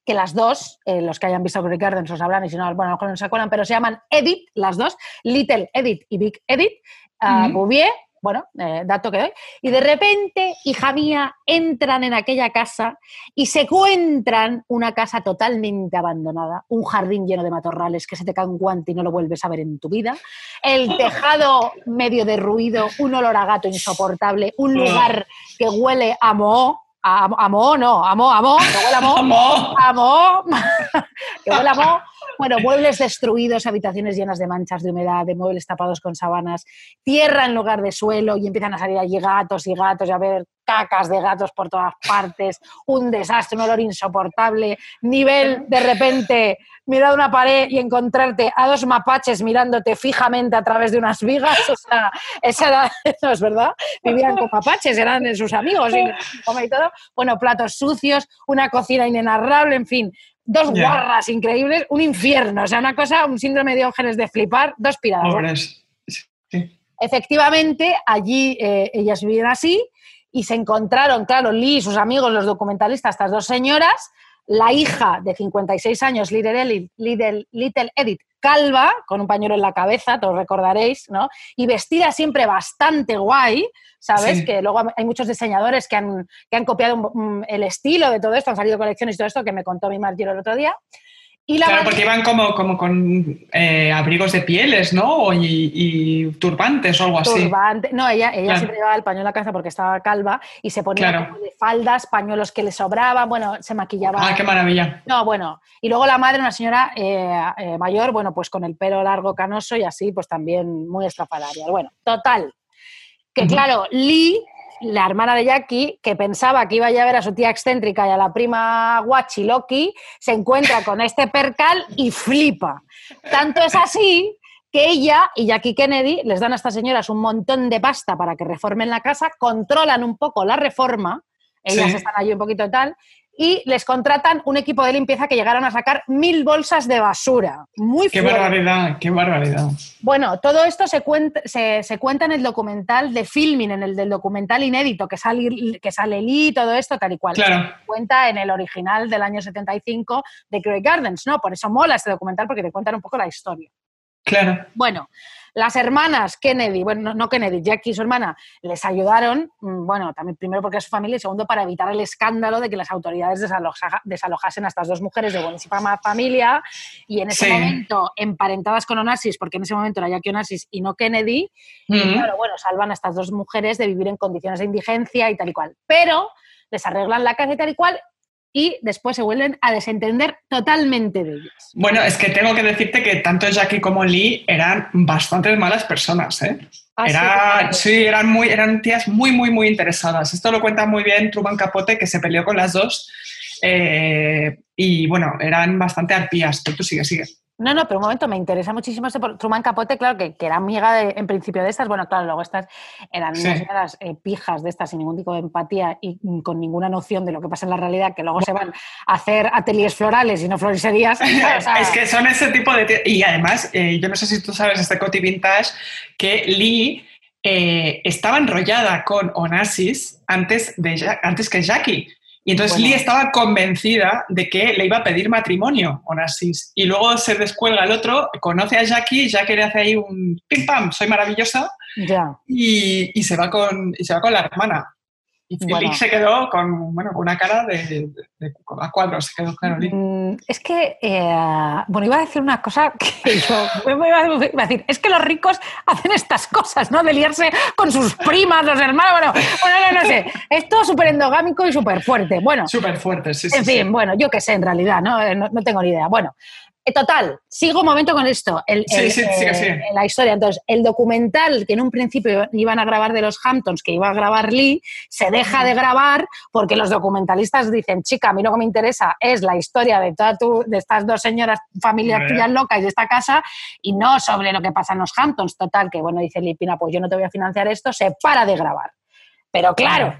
que las dos, eh, los que hayan visto Grey Gardens lo sabrán, y si no, bueno, a lo mejor no se acuerdan, pero se llaman Edith, las dos, Little Edith y Big Edith, Ujú. Bouvier, bueno, eh, dato que doy, y de repente, hija mía, entran en aquella casa y se encuentran una casa totalmente abandonada, un jardín lleno de matorrales que se te cae un guante y no lo vuelves a ver en tu vida, el tejado medio derruido, un olor a gato insoportable, un lugar que huele a moho, a, a moho no, a moho, a moho, que huele a moho, Amor. a moho, que huele a moho. Bueno, muebles destruidos, habitaciones llenas de manchas de humedad, de muebles tapados con sábanas, tierra en lugar de suelo y empiezan a salir allí gatos y gatos y a ver cacas de gatos por todas partes, un desastre, un olor insoportable, nivel de repente mirar una pared y encontrarte a dos mapaches mirándote fijamente a través de unas vigas, o sea, esa era, no es verdad, vivían con mapaches, eran sus amigos y, y todo, bueno, platos sucios, una cocina inenarrable, en fin, dos guarras increíbles, un infierno, o sea, una cosa, un síndrome de Diógenes de flipar, dos piradas. Pobres. Sí. Efectivamente, allí eh, ellas vivían así y se encontraron, claro, Lee y sus amigos, los documentalistas, estas dos señoras, la hija de 56 años, Little Edith, Little, Little Edith, calva, con un pañuelo en la cabeza, todos recordaréis, ¿no? Y vestida siempre bastante guay, ¿sabes? Sí. Que luego hay muchos diseñadores que han, que han copiado mm, el estilo de todo esto, han salido colecciones y todo esto que me contó mi Margiro el otro día. Y la Claro, porque iban como, como con eh, abrigos de pieles, ¿no? Y, y turbantes o algo así. turbante. No, ella, ella Claro. siempre llevaba el pañuelo a cabeza porque estaba calva y se ponía Claro. como de faldas, pañuelos que le sobraban, bueno, se maquillaba. Ah, qué maravilla. No, bueno. Y luego la madre, una señora eh, eh, mayor, bueno, pues con el pelo largo, canoso y así, pues también muy estrafalaria. Bueno, total. Que claro, Lee, la hermana de Jackie, que pensaba que iba a ver a su tía excéntrica y a la prima guachi Loki, se encuentra con este percal y flipa. Tanto es así que ella y Jackie Kennedy les dan a estas señoras un montón de pasta para que reformen la casa, controlan un poco la reforma, ellas Sí. están allí un poquito tal, y les contratan un equipo de limpieza que llegaron a sacar mil bolsas de basura. Muy Qué fuerte. barbaridad, qué barbaridad. Bueno, todo esto se cuenta, se, se cuenta en el documental de filming, en el del documental inédito que sale, que sale Lee, todo esto tal y cual. Claro. Cuenta en el original del año 75 de Grey Gardens, ¿no? Por eso mola este documental porque te cuentan un poco la historia. Claro. Bueno, las hermanas Kennedy, bueno, no- Kennedy, Jackie y su hermana, les ayudaron, mm, bueno, también primero porque es su familia y segundo para evitar el escándalo de que las autoridades desaloja- desalojasen a estas dos mujeres de buenísima familia y en ese Sí. momento emparentadas con Onassis, porque en ese momento era Jackie Onassis y no Kennedy, y Ujú. claro, bueno, salvan a estas dos mujeres de vivir en condiciones de indigencia y tal y cual. Pero les arreglan la casa y tal y cual y después se vuelven a desentender totalmente de ellas. Bueno, es que tengo que decirte que tanto Jackie como Lee eran bastantes malas personas, ¿eh? Ah, sí, Era- sí, eran, muy, eran tías muy, muy, muy interesadas. Esto lo cuenta muy bien Truman Capote, que se peleó con las dos. eh, y bueno, eran bastante arpías. Pero tú sigue, sigue. No, no, pero un momento, me interesa muchísimo este por- Truman Capote, claro, que, que era amiga de- en principio de estas, bueno, claro, luego estas eran Sí. unas señoras eh, pijas de estas sin ningún tipo de empatía y con ninguna noción de lo que pasa en la realidad, que luego se van a hacer ateliers florales y no floriserías. O sea, es que son ese tipo de... Y además, eh, yo no sé si tú sabes este Coti Vintage, que Lee eh, estaba enrollada con Onassis antes, de, antes que Jackie. Y entonces Bueno. Lee estaba convencida de que le iba a pedir matrimonio Onassis. Y luego se descuelga el otro, conoce a Jackie, Jackie le hace ahí un pim pam, soy maravillosa, Ya. y, y se, va con, y se va con la hermana. Y Bueno. Lee se quedó con, bueno, una cara de, de- de- a cuadros, se quedó. Mm, Es que, eh, bueno, iba a decir una cosa que yo iba a decir, es que los ricos hacen estas cosas, ¿no? De liarse con sus primas, los hermanos, bueno, bueno no, no sé, es todo súper endogámico y súper fuerte. Bueno, Súper fuerte, sí, sí. en sí. fin, bueno, yo qué sé en realidad, ¿no? Eh, no, no tengo ni idea. Bueno, total, sigo un momento con esto, el- Sí, el, sí, eh, sigue. la historia. Entonces, el documental que en un principio iban a grabar de los Hamptons, que iba a grabar Lee, se deja de grabar porque los documentalistas dicen, chica, a mí lo que me interesa es la historia de, toda tu- de estas dos señoras, familias tuyas locas de esta casa, y no sobre lo que pasa en los Hamptons. Total, que bueno, dice Lee Pina, pues yo no te voy a financiar esto, se para de grabar. Pero claro,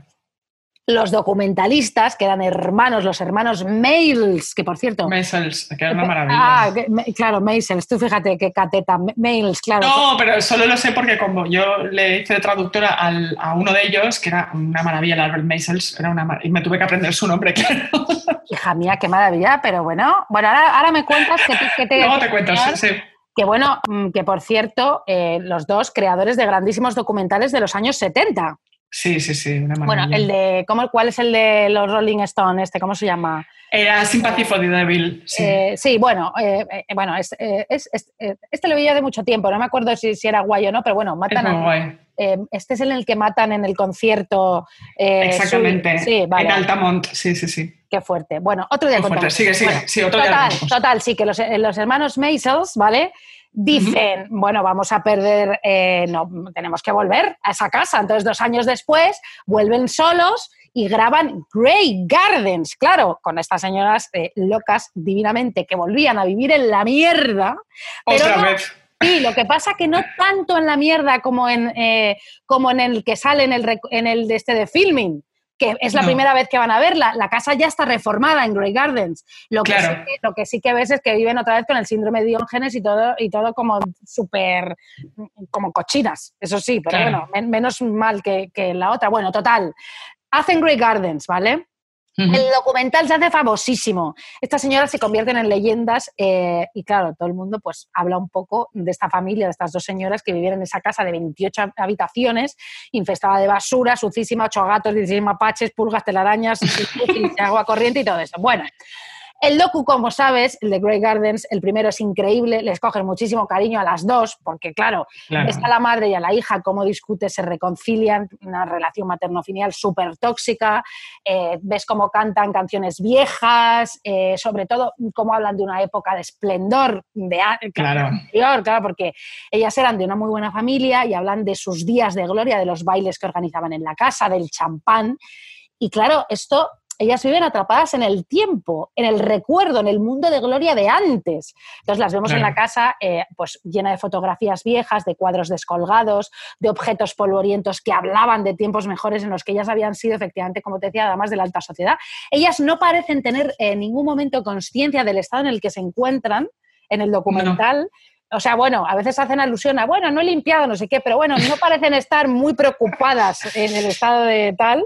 los documentalistas, que eran hermanos, los hermanos Mails, que por cierto... Maisels, que era una maravilla. Ah, que- me- claro, Mails, tú fíjate qué cateta, Mails, claro. No, pero solo lo sé porque como yo le hice de traductora al- a uno de ellos, que era una maravilla, el Albert Maisels, era una y me tuve que aprender su nombre, claro. Hija mía, qué maravilla, pero bueno, bueno, ahora, ahora me cuentas que, te- que te... Luego te cuento, sí, sí. Que bueno, mm, que por cierto, eh, los dos creadores de grandísimos documentales de los años 70. Sí, sí, sí, una maravilla. Bueno, el de, ¿cómo, ¿cuál es el de los Rolling Stone? Este, ¿Cómo se llama? Era Sympathy for the Devil, sí. Eh, sí, bueno, eh, eh, bueno es, es- es- este lo veía de mucho tiempo, no me acuerdo si, si era guay o no, pero bueno, es matan muy a, guay. eh, este es en el que matan en el concierto. Exactamente. su- sí, vale. En Altamont, sí, sí, sí. Qué fuerte. Bueno, otro día fuerte. contamos. Sigue, sigue. Bueno, sí, otro día total, contamos. total, sí, que los, los hermanos Maisels, ¿vale? Dicen, bueno, vamos a perder, eh, no, tenemos que volver a esa casa. Entonces, dos años después, vuelven solos y graban Grey Gardens, claro, con estas señoras eh, locas divinamente que volvían a vivir en la mierda. Pero Otra no- vez. Sí, lo que pasa que no tanto en la mierda como en, eh, como en el que sale en el, en el de este de filming, que es la No. primera vez que van a verla. La casa ya está reformada en Grey Gardens. Lo que, Claro. sí que, lo que sí que ves es que viven otra vez con el síndrome de Diógenes y todo, y todo como súper, como cochinas, eso sí, pero Claro. bueno, men- menos mal que, que la otra. Bueno, total. Hacen Grey Gardens, ¿vale? El documental se hace famosísimo. Estas señoras se convierten en leyendas eh, y claro, todo el mundo pues habla un poco de esta familia, de estas dos señoras que vivían en esa casa de 28 habitaciones, infestada de basura, sucísima, ocho gatos, 16 mapaches, pulgas, telarañas, agua corriente y todo eso. Bueno, el docu, como sabes, el de Grey Gardens, el primero es increíble, les cogen muchísimo cariño a las dos, porque claro, a la madre y a la hija cómo discuten, se reconcilian, una relación materno-filial súper tóxica, eh, ves cómo cantan canciones viejas, eh, sobre todo cómo hablan de una época de esplendor de Claro. anterior, claro, porque ellas eran de una muy buena familia y hablan de sus días de gloria, de los bailes que organizaban en la casa, del champán. Y claro, esto, ellas viven atrapadas en el tiempo, en el recuerdo, en el mundo de gloria de antes. Entonces las vemos en Claro. la casa eh, pues llena de fotografías viejas, de cuadros descolgados, de objetos polvorientos que hablaban de tiempos mejores en los que ellas habían sido efectivamente, como te decía, damas de la alta sociedad. Ellas no parecen tener en ningún momento conciencia del estado en el que se encuentran en el documental. O sea, bueno, a veces hacen alusión a, bueno, no he limpiado, no sé qué, pero bueno, no parecen estar muy preocupadas en el estado de tal.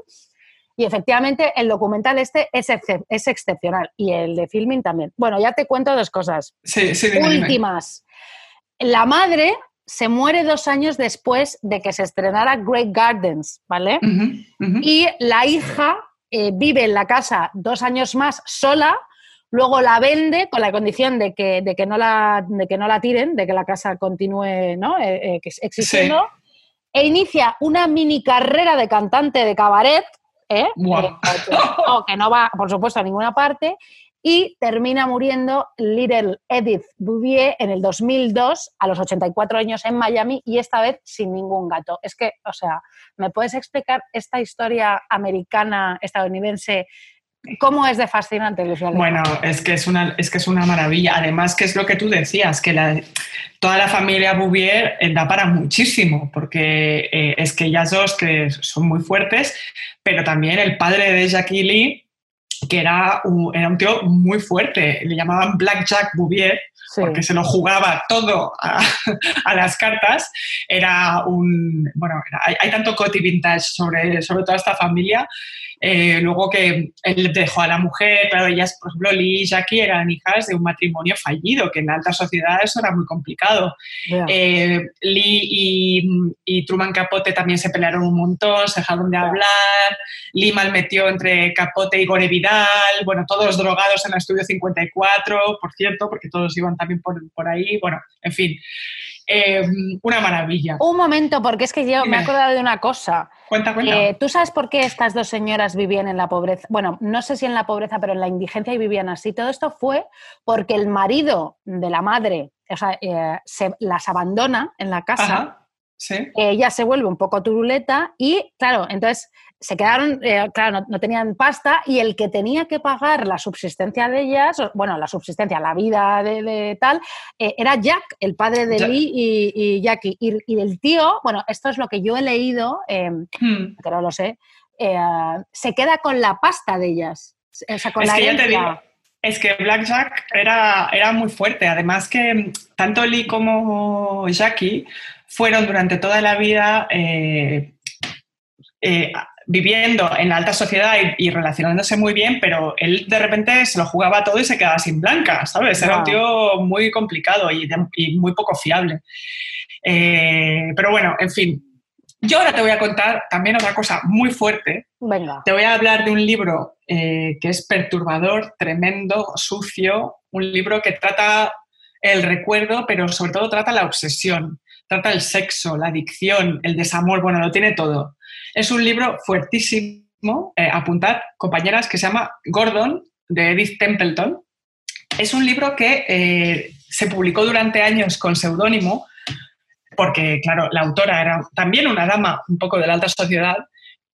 Y efectivamente el documental este es, excep- es excepcional y el de filming también. Bueno, ya te cuento dos cosas. Sí, sí, dime, dime. Últimas. La madre se muere dos años después de que se estrenara Great Gardens, ¿vale? Y la hija eh, vive en la casa dos años más sola, luego la vende con la condición de que, de que, no, la, de que no la tiren, de que la casa continúe ¿no? Eh, eh, existiendo, e inicia una mini carrera de cantante de cabaret, ¿eh? No, que no va, por supuesto, a ninguna parte, y termina muriendo Little Edith Bouvier en el 2002 a los 84 años en Miami y esta vez sin ningún gato. Es que, o sea, ¿me puedes explicar esta historia americana, estadounidense? ¿Cómo es de fascinante, Luis? Bueno, es que es, una, es que es una maravilla. Además, que es lo que tú decías, que la- toda la familia Bouvier eh, da para muchísimo, porque eh, es que ellas dos que son muy fuertes, pero también el padre de Jackie Lee, que era un, era un tío muy fuerte, le llamaban Black Jack Bouvier, Sí. porque se lo jugaba todo a, a las cartas, era un... Bueno, era- hay, hay tanto coti vintage sobre, sobre toda esta familia. Eh, luego que él dejó a la mujer, claro, ellas, por ejemplo, Lee y Jackie eran hijas de un matrimonio fallido, que en la alta sociedad eso era muy complicado. Eh, Lee y, y Truman Capote también se pelearon un montón, se dejaron de hablar. Lee malmetió entre Capote y Gore Vidal. Bueno, todos drogados en el estudio 54, por cierto, porque todos iban también por, por ahí. Bueno, en fin, Eh, una maravilla. Un momento, porque es que yo me he acordado de una cosa. Cuenta, cuenta. Eh, ¿Tú sabes por qué estas dos señoras vivían en la pobreza? Bueno, no sé si en la pobreza, pero en la indigencia y vivían así. Todo esto fue porque el marido de la madre, o sea, eh, se, las abandona en la casa. Ajá, sí. ella se vuelve un poco turuleta y, claro, entonces se quedaron, eh, claro, no, no tenían pasta y el que tenía que pagar la subsistencia de ellas, bueno, la subsistencia, la vida de, de tal, eh, era Jack, el padre de Jack. Lee y, y Jackie. Y, y el tío, bueno, esto es lo que yo he leído, eh, Hmm. que no lo sé, eh, se queda con la pasta de ellas. O sea, con Es la que ya te herencia. digo, es que Blackjack era, era muy fuerte. Además que mm, tanto Lee como Jackie fueron durante toda la vida eh, eh, viviendo en la alta sociedad y, y relacionándose muy bien, pero él de repente se lo jugaba todo y se quedaba sin blanca, ¿sabes? Era un tío muy complicado y, de- y muy poco fiable. Eh, pero bueno, en fin. Yo ahora te voy a contar también otra cosa muy fuerte, Venga. te voy a hablar de un libro eh, que es perturbador, tremendo, sucio, un libro que trata el recuerdo, pero sobre todo trata la obsesión, trata el sexo, la adicción, el desamor, bueno, lo tiene todo. Es un libro fuertísimo, eh, apuntad, compañeras, que se llama Gordon, de Edith Templeton. Es un libro que eh, se publicó durante años con seudónimo, porque, claro, la autora era también una dama un poco de la alta sociedad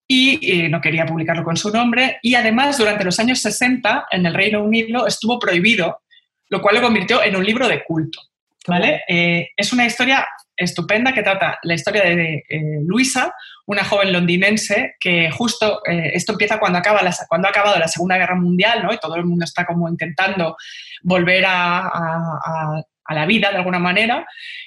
y eh, no quería publicarlo con su nombre. Y además, durante los años 60, en el Reino Unido estuvo prohibido, lo cual lo convirtió en un libro de culto. ¿vale? Eh, es una historia estupenda que trata la historia de eh, Luisa, una joven londinense que justo eh, esto empieza cuando, acaba cuando ha acabado la Segunda Guerra Mundial, ¿no? Y todo el mundo está como intentando volver a- a la vida de alguna manera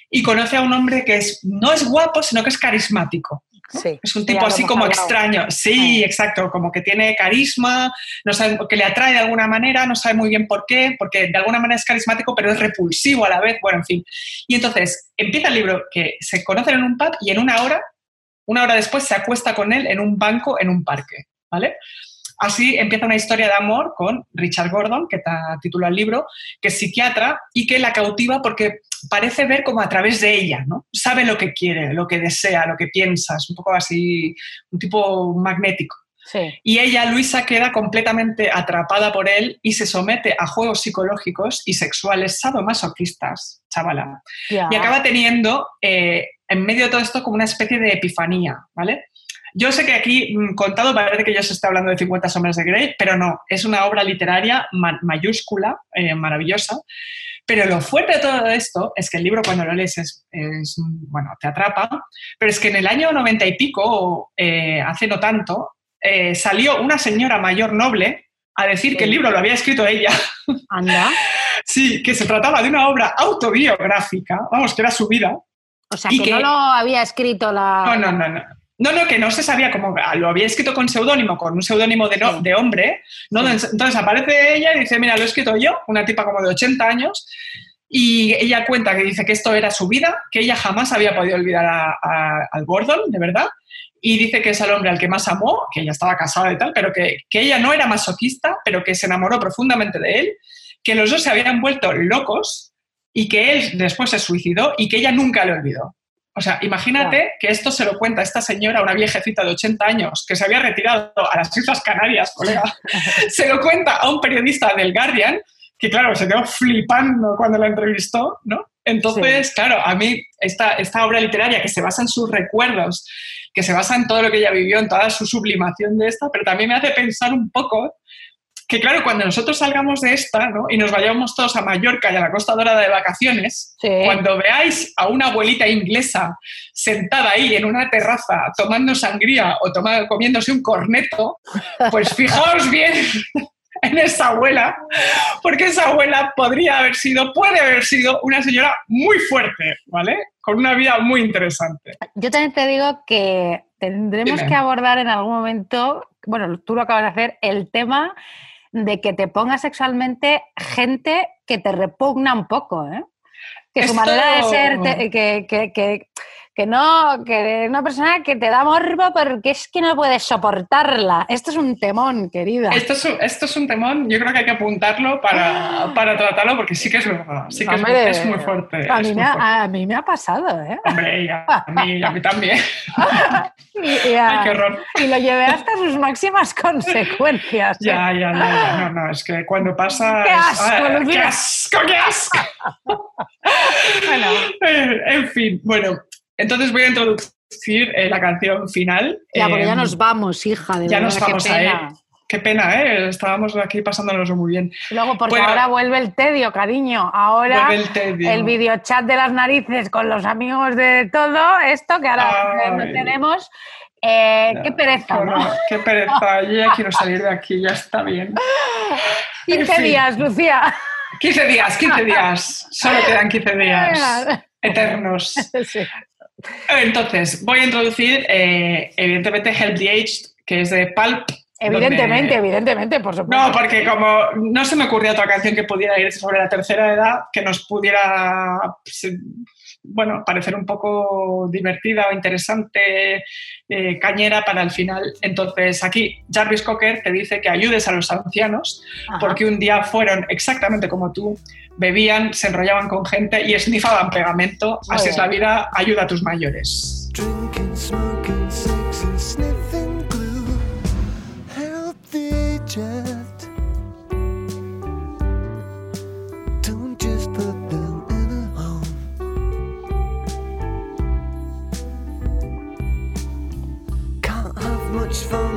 y conoce a un hombre que es, no es guapo, sino que es carismático. Sí. Es un tipo así como hablado. extraño. Sí, Ah. exacto, como que tiene carisma, no sabe, que le atrae de alguna manera, no sabe muy bien por qué, porque de alguna manera es carismático, pero es repulsivo a la vez, bueno, en fin. Y entonces empieza el libro que se conocen en un pub y en una hora, una hora después se acuesta con él en un banco en un parque, ¿vale? Así empieza una historia de amor con Richard Gordon, que ta- titula el libro, que es psiquiatra y que la cautiva porque parece ver como a través de ella, ¿no? Sabe lo que quiere, lo que desea, lo que piensa, es un poco así, un tipo magnético. Sí. Y ella, Luisa, queda completamente atrapada por él y se somete a juegos psicológicos y sexuales sadomasoquistas, chavala. Ya. Y acaba teniendo, eh, en medio de todo esto, como una especie de epifanía, ¿vale? Yo sé que aquí, mm, contado, parece que ya se está hablando de 50 sombras de Grey, pero no, es una obra literaria ma- mayúscula, eh, maravillosa. Pero lo fuerte de todo esto es que el libro cuando lo lees es, es, bueno, te atrapa, pero es que en el año 90 y pico, eh, hace no tanto, eh, salió una señora mayor noble a decir que el libro lo había escrito ella. Anda. Sí, que se trataba de una obra autobiográfica, vamos, que era su vida. O sea, Y que, que- no lo había escrito la. No, no, no, no. No, no, que no se sabía cómo, ah, lo había escrito con seudónimo, con un seudónimo de, no- de hombre, ¿no? Entonces aparece ella y dice, mira, lo he escrito yo, una tipa como de 80 años, y ella cuenta que dice que esto era su vida, que ella jamás había podido olvidar a, a- al Gordon, de verdad, y dice que es el hombre al que más amó, que ella estaba casada y tal, pero que, que ella no era masoquista, pero que se enamoró profundamente de él, que los dos se habían vuelto locos y que él después se suicidó y que ella nunca le olvidó. O sea, imagínate que esto se lo cuenta esta señora, una viejecita de 80 años, que se había retirado a las Islas Canarias, colega, se lo cuenta a un periodista del Guardian, que claro, se quedó flipando cuando la entrevistó, ¿no? Entonces, claro, a mí esta, esta obra literaria que se basa en sus recuerdos, que se basa en todo lo que ella vivió, en toda su sublimación de esta, pero también me hace pensar un poco que claro, cuando nosotros salgamos de esta ¿no? y nos vayamos todos a Mallorca y a la Costa Dorada de vacaciones, Sí. cuando veáis a una abuelita inglesa sentada ahí en una terraza tomando sangría o toma- comiéndose un corneto, pues fijaos bien en esa abuela, porque esa abuela podría haber sido, puede haber sido una señora muy fuerte, ¿vale? Con una vida muy interesante. Yo también te digo que tendremos Dime. que abordar en algún momento, bueno, tú lo acabas de hacer, el tema de que te ponga sexualmente gente que te repugna un poco, ¿eh? Que su Esto- manera de ser, te- que, que, que, que no, que una persona que te da morbo porque es que no puedes soportarla. Esto es un temón, querida. Esto es, un- esto es un temón, yo creo que hay que apuntarlo para, para tratarlo, porque sí que es verdad, sí que es, Hombre, es muy fuerte. A es mí, muy me ha, fuerte. a mí me ha pasado, ¿eh? Hombre, y a, mí, a mí también. Y, y a- Ay, qué horror. y lo llevé hasta sus máximas consecuencias. ¿eh? Ya, ya, ya, ya, no, no, es que cuando pasa... ¡Qué es- asco, ah, ¡Qué asco, qué asco! Bueno, en fin, bueno, entonces voy a introducir eh, la canción final. ya, porque ya Eh, nos vamos, hija. De ya verdad, nos qué vamos a ir. Qué pena, ¿eh? Estábamos aquí pasándonos muy bien. Luego, porque Bueno. ahora vuelve el tedio, cariño. Ahora el tedio. el videochat de las narices con los amigos de todo esto, que ahora Ay. no tenemos. Eh, qué pereza, ¿no? qué pereza. Yo ya quiero salir de aquí, ya está bien. 15 fin. días, Lucía. 15 días, 15 días. Solo quedan 15 días. Eternos. Sí. Entonces, voy a introducir, eh, evidentemente, Help the Aged, que es de Pulp. Evidentemente, donde- evidentemente, por supuesto. No, porque como no se me ocurría otra canción que pudiera ir sobre la tercera edad, que nos pudiera, pues, bueno, parecer un poco divertida o interesante, eh, cañera para el final. Entonces aquí Jarvis Cocker te dice que ayudes a los ancianos Ajá. porque un día fueron exactamente como tú, bebían, se enrollaban con gente y esnifaban pegamento. Así es la vida, ayuda a tus mayores. Drinking, smoking, sex and sniffing glue. Help the aged. Don't just put them in a home. Can't have much fun